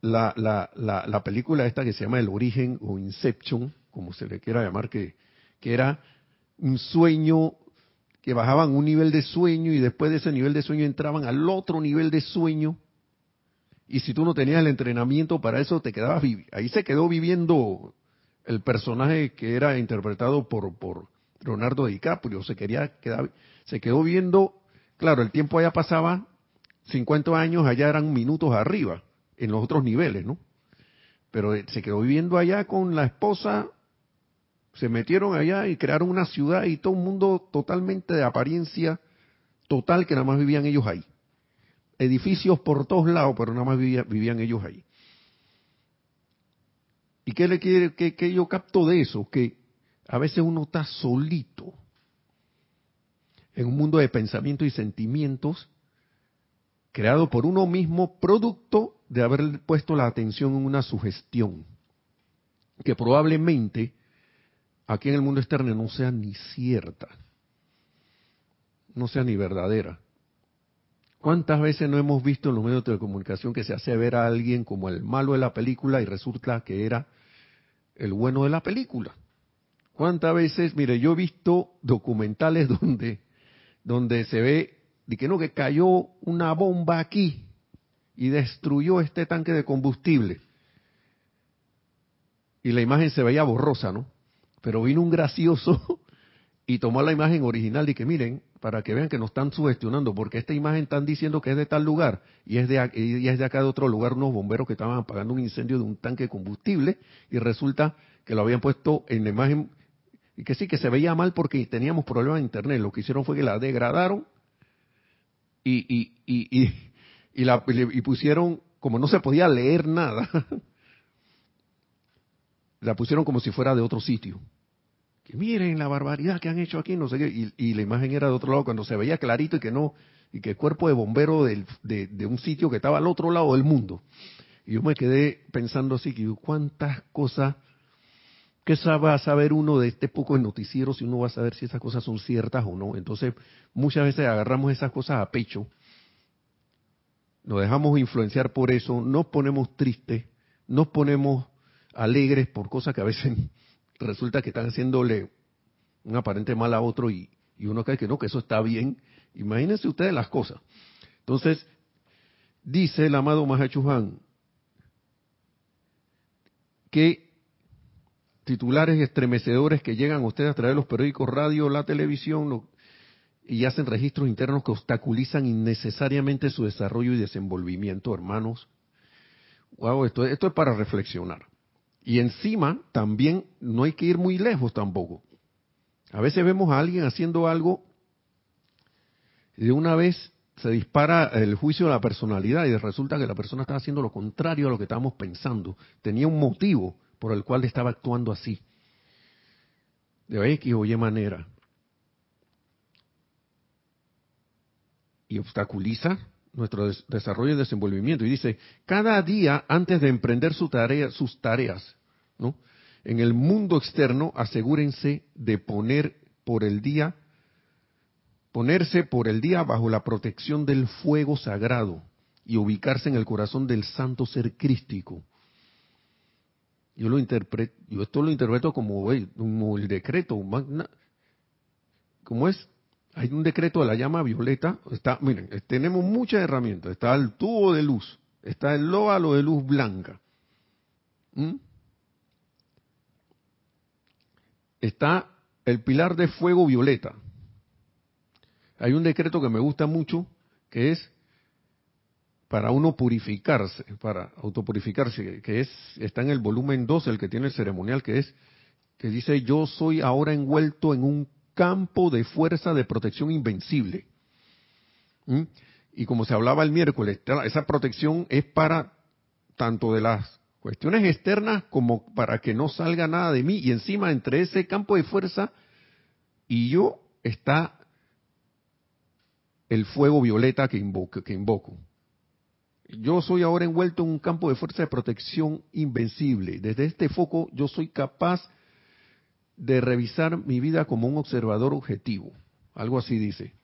la, la, la, la, película esta que se llama El Origen o Inception, como se le quiera llamar, que, que era un sueño, que bajaban un nivel de sueño y después de ese nivel de sueño entraban al otro nivel de sueño. Y si tú no tenías el entrenamiento para eso, te quedabas ahí se quedó viviendo el personaje que era interpretado por, por Leonardo DiCaprio, se quería quedar, se quedó viendo, claro, el tiempo allá pasaba 50 años, allá eran minutos arriba en los otros niveles, ¿no? pero se quedó viviendo allá con la esposa, se metieron allá y crearon una ciudad y todo un mundo totalmente de apariencia total que nada más vivían ellos ahí. Edificios por todos lados, pero nada más vivían ellos ahí. ¿Y qué le quiere, que yo capto de eso? Que a veces uno está solito en un mundo de pensamientos y sentimientos creado por uno mismo, producto de haber puesto la atención en una sugestión que probablemente aquí en el mundo externo no sea ni cierta, no sea ni verdadera. ¿Cuántas veces no hemos visto en los medios de comunicación que se hace ver a alguien como el malo de la película y resulta que era el bueno de la película. ¿Cuántas veces, mire, yo he visto documentales donde, donde se ve de que no, que cayó una bomba aquí y destruyó este tanque de combustible. Y la imagen se veía borrosa, ¿no? Pero vino un gracioso y tomó la imagen original y que miren, para que vean que nos están sugestionando, porque esta imagen están diciendo que es de tal lugar y es de, y es de acá de otro lugar unos bomberos que estaban apagando un incendio de un tanque de combustible y resulta que lo habían puesto en la imagen y que sí que se veía mal porque teníamos problemas de internet. Lo que hicieron fue que la degradaron y, y, y, y, la, y pusieron, como no se podía leer nada, la pusieron como si fuera de otro sitio que miren la barbaridad que han hecho aquí, no sé qué, y, la imagen era de otro lado cuando se veía clarito y que no, y que el cuerpo de bombero de, de, un sitio que estaba al otro lado del mundo. Y yo me quedé pensando así, que cuántas cosas, ¿qué va a saber uno de este poco de noticiero si uno va a saber si esas cosas son ciertas o no? Entonces, muchas veces agarramos esas cosas a pecho, nos dejamos influenciar por eso, nos ponemos tristes, nos ponemos alegres por cosas que a veces resulta que están haciéndole un aparente mal a otro y, uno cree que no, que eso está bien. Imagínense ustedes las cosas. Entonces, dice el amado Mahachuhan que titulares estremecedores que llegan a ustedes a través de los periódicos, radio, la televisión y hacen registros internos que obstaculizan innecesariamente su desarrollo y desenvolvimiento, hermanos. Wow, esto, esto es para reflexionar. Y encima también no hay que ir muy lejos tampoco. A veces vemos a alguien haciendo algo y de una vez se dispara el juicio de la personalidad y resulta que la persona está haciendo lo contrario a lo que estábamos pensando. Tenía un motivo por el cual estaba actuando así. De X o Y manera. Y obstaculiza nuestro desarrollo y desenvolvimiento. Y dice, cada día antes de emprender su tarea, sus tareas, ¿no? En el mundo externo, asegúrense de poner por el día, ponerse por el día bajo la protección del fuego sagrado y ubicarse en el corazón del santo ser crístico. Yo lo interpreto, yo esto lo interpreto como, el decreto, como es hay un decreto de la llama violeta, está, miren, tenemos muchas herramientas, está el tubo de luz, está el óvalo de luz blanca, está el pilar de fuego violeta. Hay un decreto que me gusta mucho, que es para uno purificarse, para autopurificarse, que es está en el volumen 2, el que tiene el ceremonial, que es que dice yo soy ahora envuelto en un campo de fuerza de protección invencible. ¿Mm? Y como se hablaba el miércoles, esa protección es para tanto de las cuestiones externas como para que no salga nada de mí. Y encima entre ese campo de fuerza y yo está el fuego violeta que invoco. Yo soy ahora envuelto en un campo de fuerza de protección invencible. Desde este foco yo soy capaz de revisar mi vida como un observador objetivo. Algo así dice.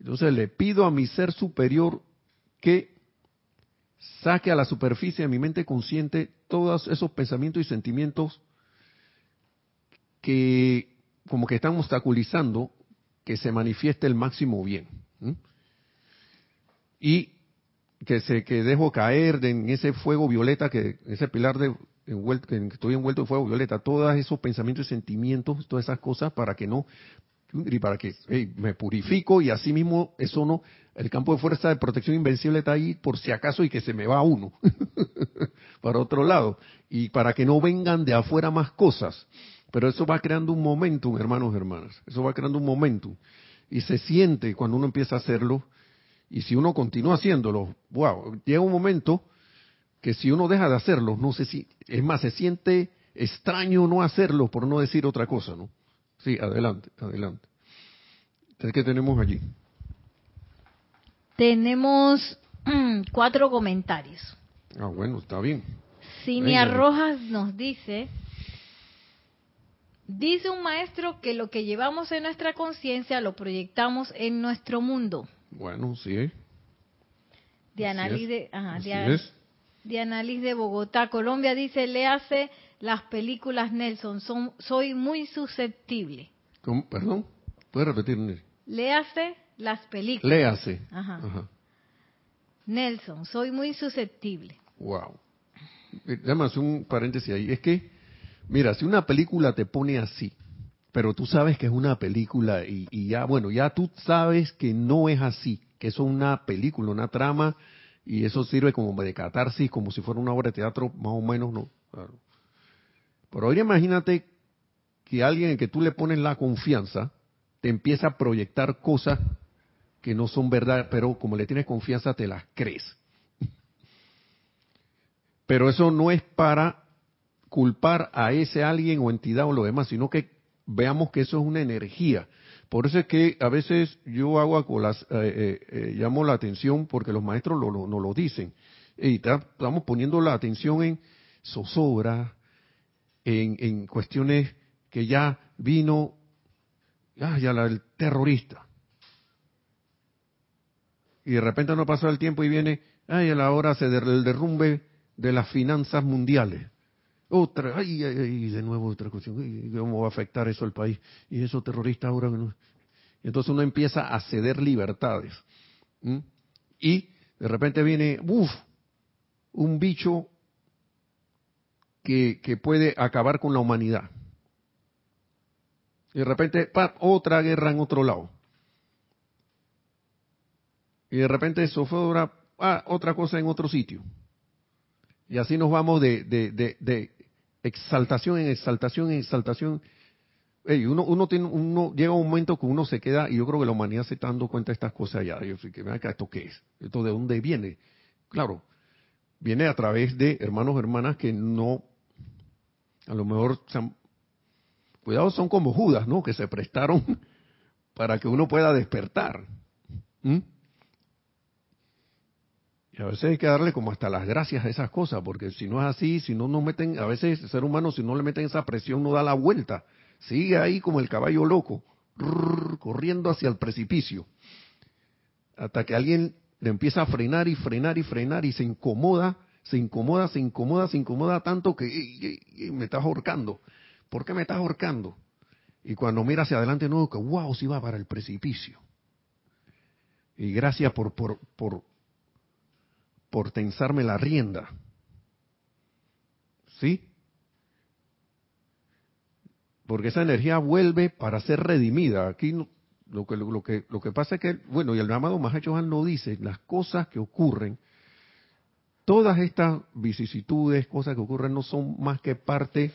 Entonces le pido a mi ser superior que saque a la superficie de mi mente consciente todos esos pensamientos y sentimientos que como que están obstaculizando que se manifieste el máximo bien. Y que se que dejo caer en ese fuego violeta que ese pilar de envuelto, estoy envuelto en fuego violeta, todos esos pensamientos y sentimientos, todas esas cosas para que no y para que me purifico y así mismo eso no, el campo de fuerza de protección invencible está ahí por si acaso y que se me va uno para otro lado y para que no vengan de afuera más cosas. Pero eso va creando un momentum, hermanos y hermanas. Eso va creando un momentum. Y se siente cuando uno empieza a hacerlo. Y si uno continúa haciéndolo, wow, llega un momento que si uno deja de hacerlo, no sé si, es más, se siente extraño no hacerlo, por no decir otra cosa, ¿no? Sí, adelante, adelante. ¿Qué tenemos allí? Tenemos cuatro comentarios. Ah, bueno, está bien. Cinia Rojas nos dice, dice un maestro que lo que llevamos en nuestra conciencia lo proyectamos en nuestro mundo. Bueno, sí. De análisis de, de, de Bogotá, Colombia, dice, le hace las películas Nelson, son, soy muy susceptible. ¿Cómo? Perdón, ¿puede repetir? Le hace las películas. Le hace. Ajá. Nelson, soy muy susceptible. Wow. Además, un paréntesis ahí. Es que, mira, si una película te pone así, pero tú sabes que es una película y, y, ya, bueno, ya tú sabes que no es así, que eso es una película, una trama, y eso sirve como de catarsis, como si fuera una obra de teatro, más o menos, ¿no? Pero ahora imagínate que alguien en que tú le pones la confianza, te empieza a proyectar cosas que no son verdad, pero como le tienes confianza, te las crees. Pero eso no es para culpar a ese alguien o entidad o lo demás, sino que veamos que eso es una energía. Por eso es que a veces yo hago las, eh, eh, eh, llamo la atención porque los maestros no lo, lo, dicen. Y estamos poniendo la atención en zozobra, en, en cuestiones que ya vino, ya, ya el terrorista. Y de repente no pasa el tiempo y viene, ay, a la hora se el derrumbe de las finanzas mundiales. Otra, ay, ay, de nuevo otra cuestión, ¿cómo va a afectar eso al país? Y esos terroristas ahora. Entonces uno empieza a ceder libertades. Y de repente viene, uff, un bicho que, que, puede acabar con la humanidad. Y de repente, otra guerra en otro lado. Y de repente eso fue otra, ah, otra cosa en otro sitio. Y así nos vamos de, exaltación en exaltación en exaltación. uno, uno, tiene, uno llega un momento que uno se queda, y yo creo que la humanidad se está dando cuenta de estas cosas ya. Yo que, ¿esto qué es? ¿Esto de dónde viene? Claro, viene a través de hermanos hermanas que no, a lo mejor, cuidado, son como Judas, ¿no? Que se prestaron para que uno pueda despertar. Y a veces hay que darle como hasta las gracias a esas cosas, porque si no es así, si no nos meten, a veces el ser humano, si no le meten esa presión, no da la vuelta. Sigue ahí como el caballo loco, corriendo hacia el precipicio. Hasta que alguien le empieza a frenar y frenar y frenar y se incomoda, se incomoda, se incomoda, se incomoda tanto que me estás ahorcando. ¿Por qué me estás ahorcando? Y cuando mira hacia adelante, no, que wow, si va para el precipicio. Y gracias por, por, por por tensarme la rienda. ¿Sí? Porque esa energía vuelve para ser redimida. Aquí lo que, lo, que, lo que pasa es que, bueno, y el amado Mahachohan lo dice, las cosas que ocurren, todas estas vicisitudes, cosas que ocurren, no son más que parte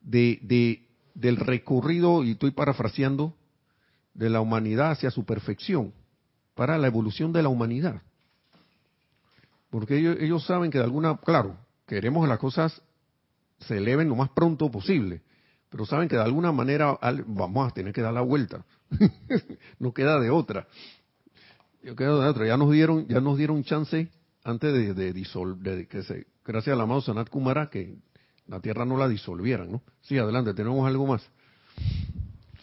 de, de, del recorrido, y estoy parafraseando, de la humanidad hacia su perfección, para la evolución de la humanidad. Porque ellos, saben que de alguna, claro, queremos que las cosas se eleven lo más pronto posible, pero saben que de alguna manera vamos a tener que dar la vuelta. no queda de otra. Yo quedo de otra. Ya nos dieron, ya nos dieron chance antes de, de disolver, que se, gracias al amado Sanat Kumara, que la tierra no la disolvieran, ¿no? Sí, adelante, tenemos algo más.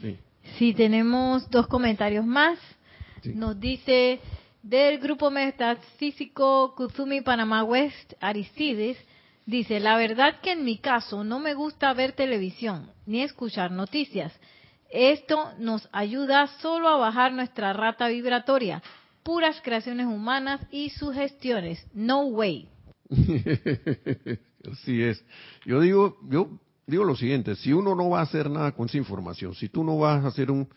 Sí, sí tenemos dos comentarios más. Nos dice del grupo metafísico Kuzumi Panamá West Aristides dice, la verdad que en mi caso no me gusta ver televisión ni escuchar noticias. Esto nos ayuda solo a bajar nuestra rata vibratoria. Puras creaciones humanas y sugestiones. No way. Así es. Yo digo, yo digo lo siguiente, si uno no va a hacer nada con esa información, si tú no vas a hacer un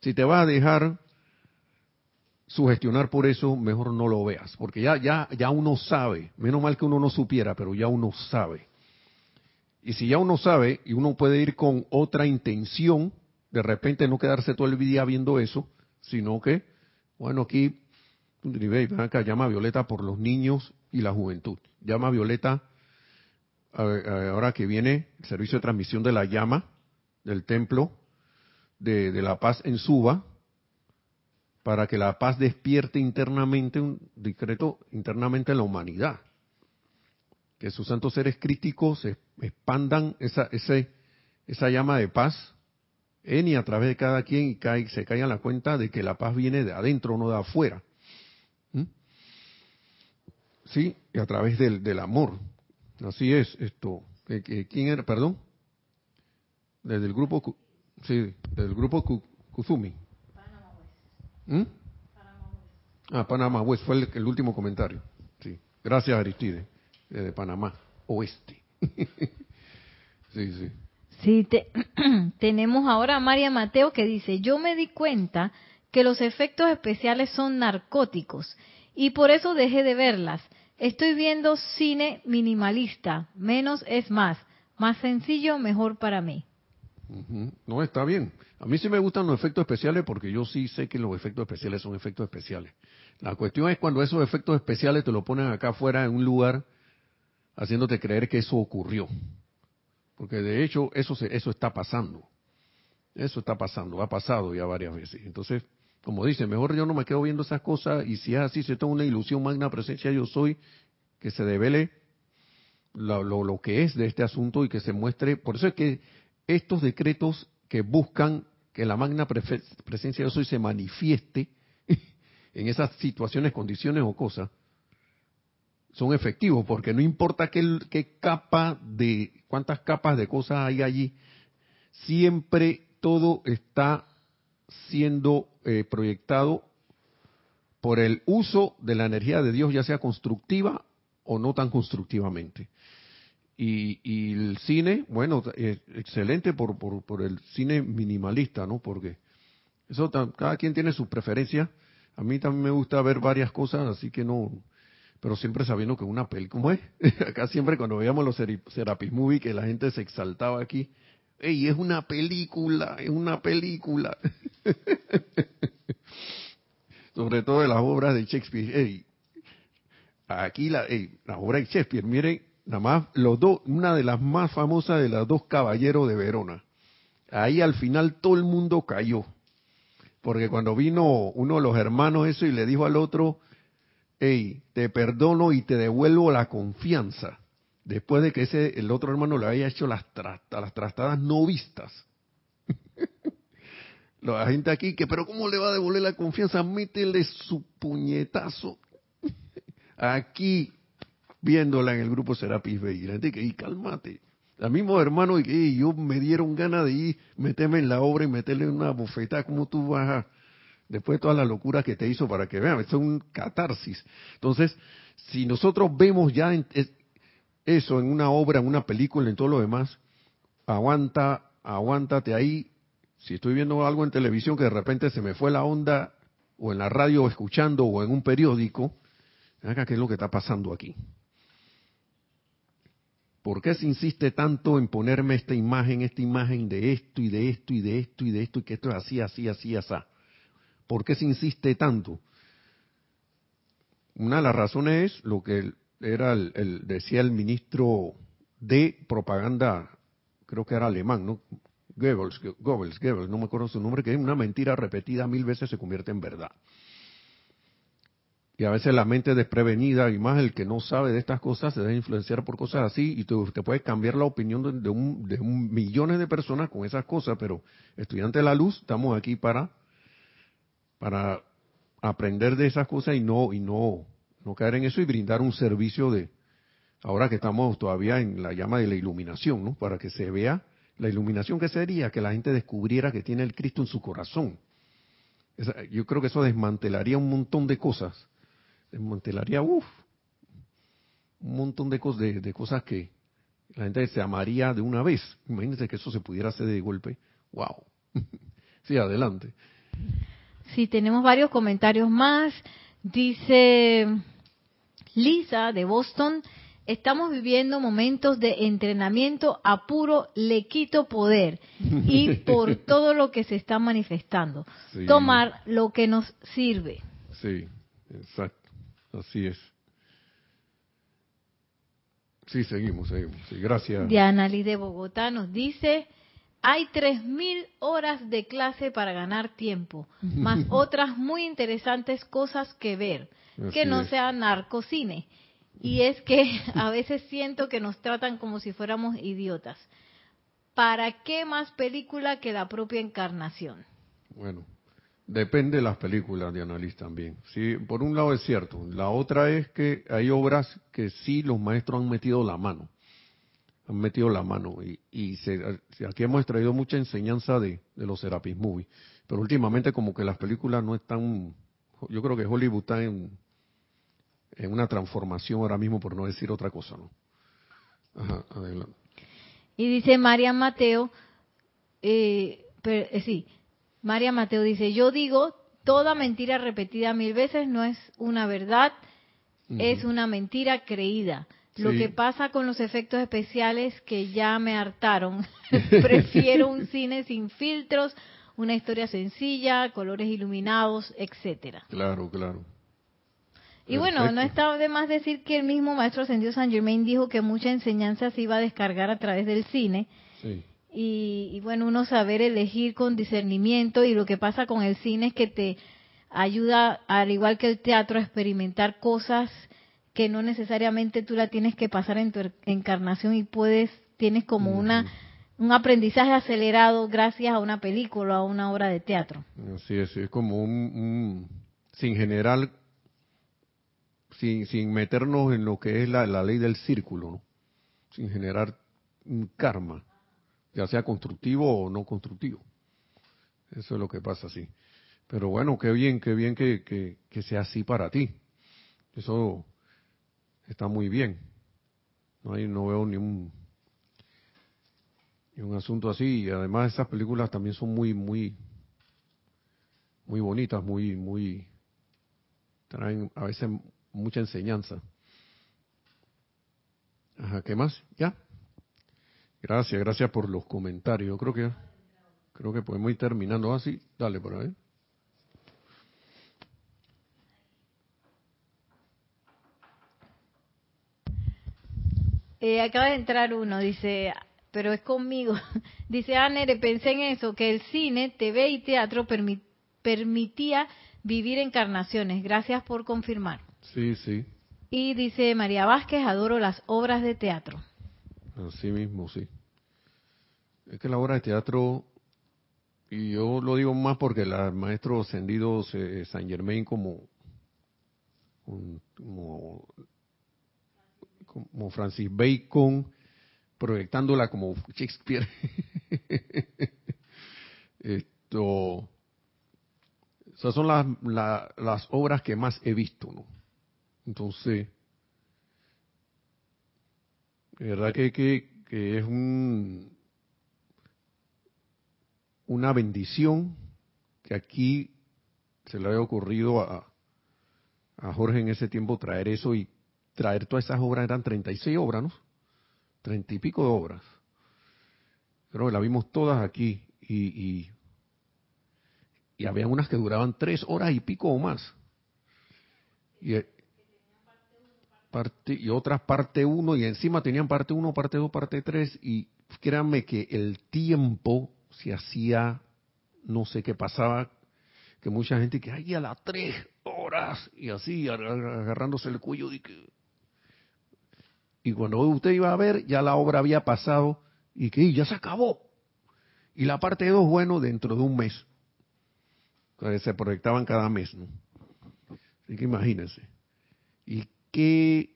Si te vas a dejar sugestionar por eso, mejor no lo veas, porque ya, ya, ya uno sabe, menos mal que uno no supiera, pero ya uno sabe. Y si ya uno sabe y uno puede ir con otra intención, de repente no quedarse todo el día viendo eso, sino que, bueno, aquí, acá llama a Violeta por los niños y la juventud. Llama a Violeta, ahora que viene el servicio de transmisión de la llama del templo de, de la paz en Suba, para que la paz despierte internamente un decreto internamente en la humanidad. Que sus santos seres críticos expandan esa, ese, esa llama de paz en y a través de cada quien y cae, se caigan la cuenta de que la paz viene de adentro, no de afuera. ¿Mm? Sí, y a través del, del amor. Así es, esto. ¿Quién era? Perdón. Desde el grupo, sí, del grupo Kuzumi. ¿Mm? Ah, Panamá West fue el, último comentario. Sí. Gracias, Aristide, de Panamá Oeste. sí, sí. Sí, tenemos ahora a María Mateo que dice, yo me di cuenta que los efectos especiales son narcóticos y por eso dejé de verlas. Estoy viendo cine minimalista, menos es más, más sencillo, mejor para mí. No, está bien. A mí sí me gustan los efectos especiales porque yo sí sé que los efectos especiales son efectos especiales. La cuestión es cuando esos efectos especiales te lo ponen acá afuera en un lugar haciéndote creer que eso ocurrió. Porque de hecho eso, eso está pasando. Eso está pasando, ha pasado ya varias veces. Entonces, como dice, mejor yo no me quedo viendo esas cosas y si es así, se toma una ilusión, magna presencia yo soy, que se devele lo, lo, que es de este asunto y que se muestre. Por eso es que estos decretos que buscan que la magna presencia de soy se manifieste en esas situaciones, condiciones o cosas, son efectivos, porque no importa qué, capa de, cuántas capas de cosas hay allí, siempre todo está siendo eh, proyectado por el uso de la energía de Dios, ya sea constructiva o no tan constructivamente. Y, el cine, bueno, excelente por, por, el cine minimalista, ¿no? Porque eso cada quien tiene su preferencia. A mí también me gusta ver varias cosas, así que no, pero siempre sabiendo que una película, ¿cómo es? Acá siempre cuando veíamos los Serapis Movie que la gente se exaltaba aquí, ¡ey, es una película, es una película! Sobre todo de las obras de Shakespeare. Ey, aquí la, ey, la obra de Shakespeare, miren, nada más los dos, una de las más famosas de los dos caballeros de Verona. Ahí al final todo el mundo cayó, porque cuando vino uno de los hermanos eso y le dijo al otro, hey, te perdono y te devuelvo la confianza, después de que ese el otro hermano le haya hecho las, las trastadas no vistas. La gente aquí que, pero ¿cómo le va a devolver la confianza? Métele su puñetazo. Aquí viéndola en el grupo Serapis Bay. Y la gente que, y cálmate. Al mismo hermano, y yo me dieron ganas de ir, meterme en la obra y meterle una bofetada, como tú vas a, después de toda la locura que te hizo para que vean, es un catarsis. Entonces, si nosotros vemos ya eso en una obra, en una película, en todo lo demás, aguanta, aguántate ahí. Si estoy viendo algo en televisión que de repente se me fue la onda, o en la radio escuchando, o en un periódico, acá qué es lo que está pasando aquí. ¿Por qué se insiste tanto en ponerme esta imagen, esta imagen de esto y de esto y de esto y de esto y que esto es así, así, así, así? ¿Por qué se insiste tanto? Una de las razones es lo que era el, decía el ministro de propaganda, creo que era alemán, ¿no? Goebbels, Goebbels, Goebbels, no me acuerdo su nombre, que una mentira repetida mil veces se convierte en verdad. Y a veces la mente desprevenida, y más el que no sabe de estas cosas, se deja influenciar por cosas así, y te, puede cambiar la opinión de, un, de un, millones de personas con esas cosas, pero estudiante de la luz, estamos aquí para, para aprender de esas cosas y no, y no, no caer en eso y brindar un servicio de, ahora que estamos todavía en la llama de la iluminación, ¿no? Para que se vea la iluminación que sería, que la gente descubriera que tiene el Cristo en su corazón. yo creo que eso desmantelaría un montón de cosas uff, un montón de, cosas, de, cosas que la gente se amaría de una vez. Imagínense que eso se pudiera hacer de golpe. ¡Wow! sí, adelante. Sí, tenemos varios comentarios más. Dice Lisa de Boston, estamos viviendo momentos de entrenamiento a puro le quito poder y por todo lo que se está manifestando. Sí. Tomar lo que nos sirve. Sí, exacto. Así es. Sí, seguimos, seguimos. Sí, gracias. Diana Liz de Bogotá nos dice, hay 3.000 horas de clase para ganar tiempo, más otras muy interesantes cosas que ver, que no es. sea narcocine. Y es que a veces siento que nos tratan como si fuéramos idiotas. ¿Para qué más película que la propia encarnación? Bueno, depende de las películas de Annalise también. Sí, por un lado es cierto. La otra es que hay obras que sí los maestros han metido la mano. Han metido la mano. Y, y se- aquí hemos extraído mucha enseñanza de, los Serapis Movie. Pero últimamente como que las películas no están... Yo creo que Hollywood está en, en una transformación ahora mismo, por no decir otra cosa, ¿no? Ajá, adelante. Y dice María Mateo, eh, eh, sí, María Mateo dice, yo digo, toda mentira repetida mil veces no es una verdad, es una mentira creída. Lo Sí. que pasa con los efectos especiales que ya me hartaron. Prefiero un cine sin filtros, una historia sencilla, colores iluminados, etcétera. Claro, claro. Y bueno, no está de más decir que el mismo maestro ascendido San Germain dijo que mucha enseñanza se iba a descargar a través del cine Sí. Y, y bueno, uno saber elegir con discernimiento y lo que pasa con el cine es que te ayuda, al igual que el teatro, a experimentar cosas que no necesariamente tú la tienes que pasar en tu er- encarnación y puedes, tienes como una un aprendizaje acelerado gracias a una película o a una obra de teatro. Así es, es como un, un- sin generar, sin, sin meternos en lo que es la, la ley del círculo, ¿no? sin generar un karma, ya sea constructivo o no constructivo. Eso es lo que pasa, sí. Pero bueno, qué bien, qué bien que, que, que sea así para ti. Eso está muy bien. No, hay, no veo ni un, ni un asunto así. Y además esas películas también son muy, muy, muy bonitas, muy, muy, traen a veces mucha enseñanza. Ajá, ¿qué más? ¿Ya? Gracias, gracias por los comentarios. Creo que, creo que podemos ir terminando así. Dale por ahí. Eh, acaba de entrar uno, dice, pero es conmigo. Dice, ah, Nere, pensé en eso, que el cine, TV y teatro permi- permitía vivir encarnaciones. Gracias por confirmar. Sí, sí, Y dice María Vázquez, adoro las obras de teatro. Así mismo, sí. Es que la obra de teatro, y yo lo digo más porque el maestro ascendido eh, San Germain como, como, Francis Bacon, proyectándola como Shakespeare. Esto, esas son las, la- las obras que más he visto, ¿no? Entonces, verdad que, que, que es un, una bendición que aquí se le haya ocurrido a, a Jorge en ese tiempo traer eso y traer todas esas obras, eran 36 obras, ¿no? Treinta y pico de obras. Creo que las vimos todas aquí y, y, y había unas que duraban tres horas y pico o más. Y, parte, y otras parte 1 y encima tenían parte 1, parte 2, parte 3 y créanme que el tiempo se hacía, no sé qué pasaba, que mucha gente que ay a las 3 horas y así agar- agarrándose el cuello y que y cuando usted iba a ver ya la obra había pasado y que ya se acabó y la parte 2 bueno dentro de un mes se proyectaban cada mes así que imagínense. Y que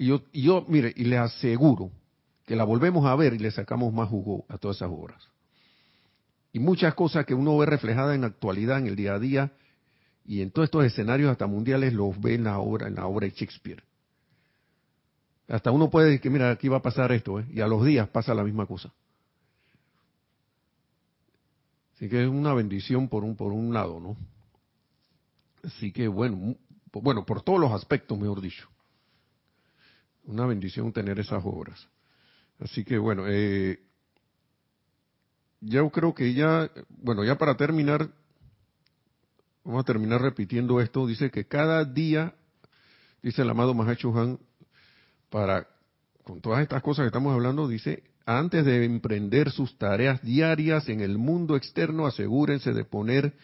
yo, yo, mire, y les aseguro que la volvemos a ver y le sacamos más jugo a todas esas obras. Y muchas cosas que uno ve reflejadas en la actualidad, en el día a día, y en todos estos escenarios hasta mundiales los ve en la obra, en la obra de Shakespeare. Hasta uno puede decir que, mira, aquí va a pasar esto, ¿eh? y a los días pasa la misma cosa. Así que es una bendición por un, por un lado, ¿no? Así que bueno, bueno, por todos los aspectos, mejor dicho. Una bendición tener esas obras. Así que bueno, eh, yo creo que ya, bueno, ya para terminar, vamos a terminar repitiendo esto. Dice que cada día, dice el amado Mahacho Han, para, con todas estas cosas que estamos hablando, dice, antes de emprender sus tareas diarias en el mundo externo, asegúrense de poner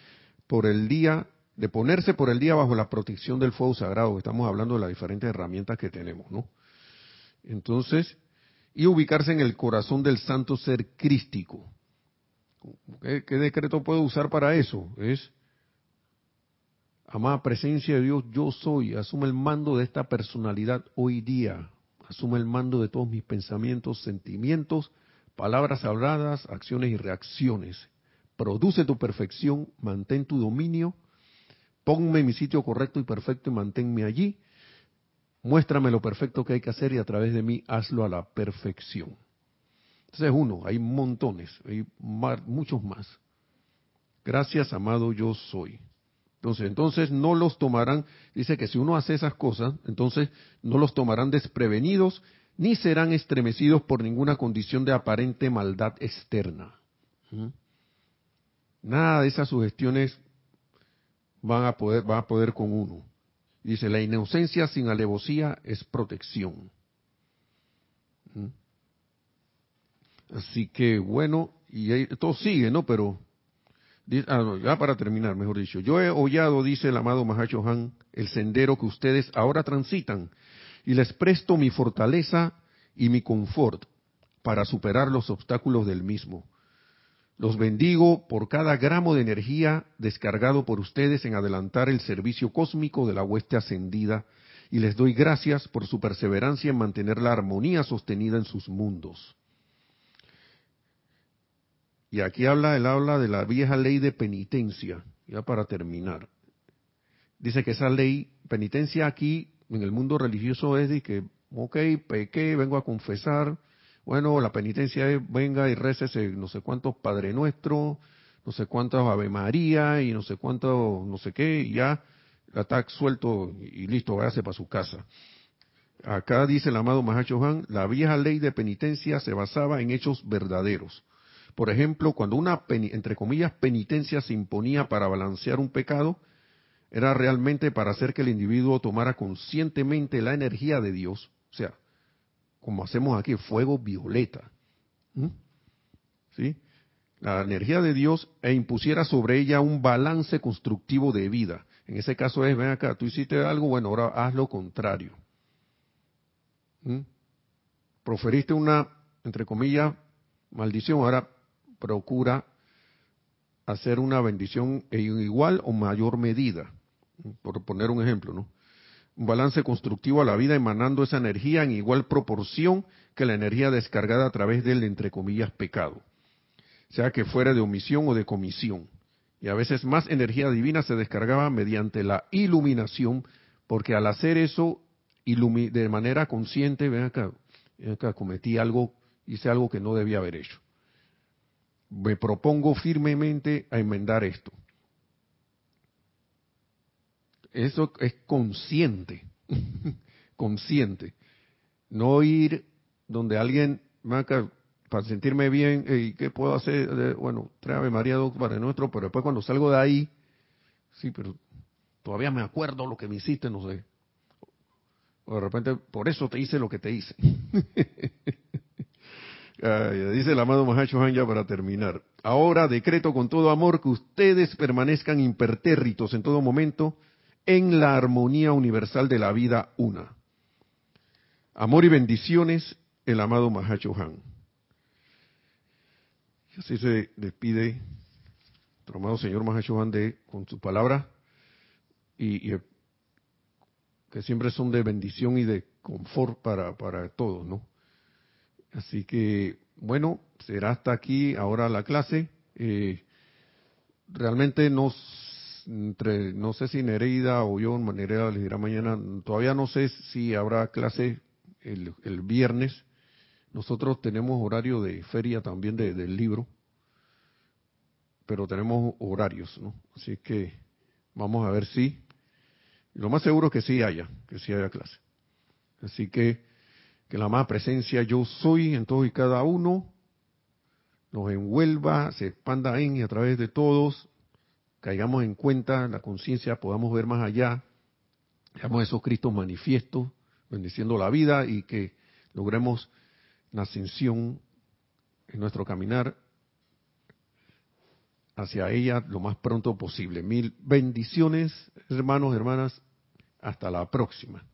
por el día, de ponerse por el día bajo la protección del fuego sagrado. Estamos hablando de las diferentes herramientas que tenemos, ¿no? Entonces, y ubicarse en el corazón del santo ser crístico. ¿Qué, decreto puedo usar para eso? Es, amada presencia de Dios, yo soy, asume el mando de esta personalidad hoy día, asume el mando de todos mis pensamientos, sentimientos, palabras habladas, acciones y reacciones. Produce tu perfección, mantén tu dominio, ponme en mi sitio correcto y perfecto y manténme allí Muéstrame lo perfecto que hay que hacer y a través de mí hazlo a la perfección. Entonces uno, hay montones, hay muchos más. Gracias, amado, yo soy. Entonces, entonces no los tomarán, dice que si uno hace esas cosas, entonces no los tomarán desprevenidos ni serán estremecidos por ninguna condición de aparente maldad externa. ¿Mm? Nada de esas sugestiones van a poder, van a poder con uno. Dice, la inocencia sin alevosía es protección. ¿Mm? Así que bueno, y esto sigue, ¿no? Pero, ah, ya para terminar, mejor dicho, yo he hollado, dice el amado Mahacho Han, el sendero que ustedes ahora transitan, y les presto mi fortaleza y mi confort para superar los obstáculos del mismo. Los bendigo por cada gramo de energía descargado por ustedes en adelantar el servicio cósmico de la hueste ascendida y les doy gracias por su perseverancia en mantener la armonía sostenida en sus mundos. Y aquí habla, él habla de la vieja ley de penitencia, ya para terminar. Dice que esa ley, penitencia aquí en el mundo religioso es de que, ok, pequé, vengo a confesar, bueno, la penitencia es venga y recese no sé cuántos Padre Nuestro, no sé cuántos Ave María y no sé cuántos, no sé qué, y ya está suelto y listo, váyase para su casa. Acá dice el amado Mahacho Han, la vieja ley de penitencia se basaba en hechos verdaderos. Por ejemplo, cuando una, entre comillas, penitencia se imponía para balancear un pecado, era realmente para hacer que el individuo tomara conscientemente la energía de Dios, o sea, como hacemos aquí, fuego violeta. ¿Mm? ¿Sí? La energía de Dios e impusiera sobre ella un balance constructivo de vida. En ese caso es, ven acá, tú hiciste algo, bueno, ahora haz lo contrario. ¿Mm? Proferiste una, entre comillas, maldición, ahora procura hacer una bendición en igual o mayor medida. Por poner un ejemplo, ¿no? Un balance constructivo a la vida emanando esa energía en igual proporción que la energía descargada a través del, entre comillas, pecado, sea que fuera de omisión o de comisión. Y a veces más energía divina se descargaba mediante la iluminación, porque al hacer eso de manera consciente, ven acá, ven acá, cometí algo, hice algo que no debía haber hecho. Me propongo firmemente a enmendar esto. Eso es consciente, consciente. No ir donde alguien, para sentirme bien, ¿y ¿qué puedo hacer? Bueno, tráeme María dos para nuestro, pero después cuando salgo de ahí, sí, pero todavía me acuerdo lo que me hiciste, no sé. O de repente, por eso te hice lo que te hice. dice el amado Mahacho ya para terminar. Ahora decreto con todo amor que ustedes permanezcan impertérritos en todo momento en la armonía universal de la vida una. Amor y bendiciones, el amado Mahacho Han. Y así se despide nuestro amado señor Mahacho Han de, con su palabra y, que siempre son de bendición y de confort para, para todos, ¿no? Así que, bueno, será hasta aquí ahora la clase. Eh, realmente nos entre, no sé si Nereida o yo, Nereida les dirá mañana, todavía no sé si habrá clase el, el viernes. Nosotros tenemos horario de feria también del libro, pero tenemos horarios, ¿no? Así que vamos a ver si, lo más seguro es que sí haya, que sí haya clase. Así que que la más presencia yo soy en todos y cada uno nos envuelva, se expanda en y a través de todos, caigamos en cuenta, la conciencia, podamos ver más allá, veamos esos Cristos manifiestos, bendiciendo la vida y que logremos la ascensión en nuestro caminar hacia ella lo más pronto posible. Mil bendiciones, hermanos, hermanas. Hasta la próxima.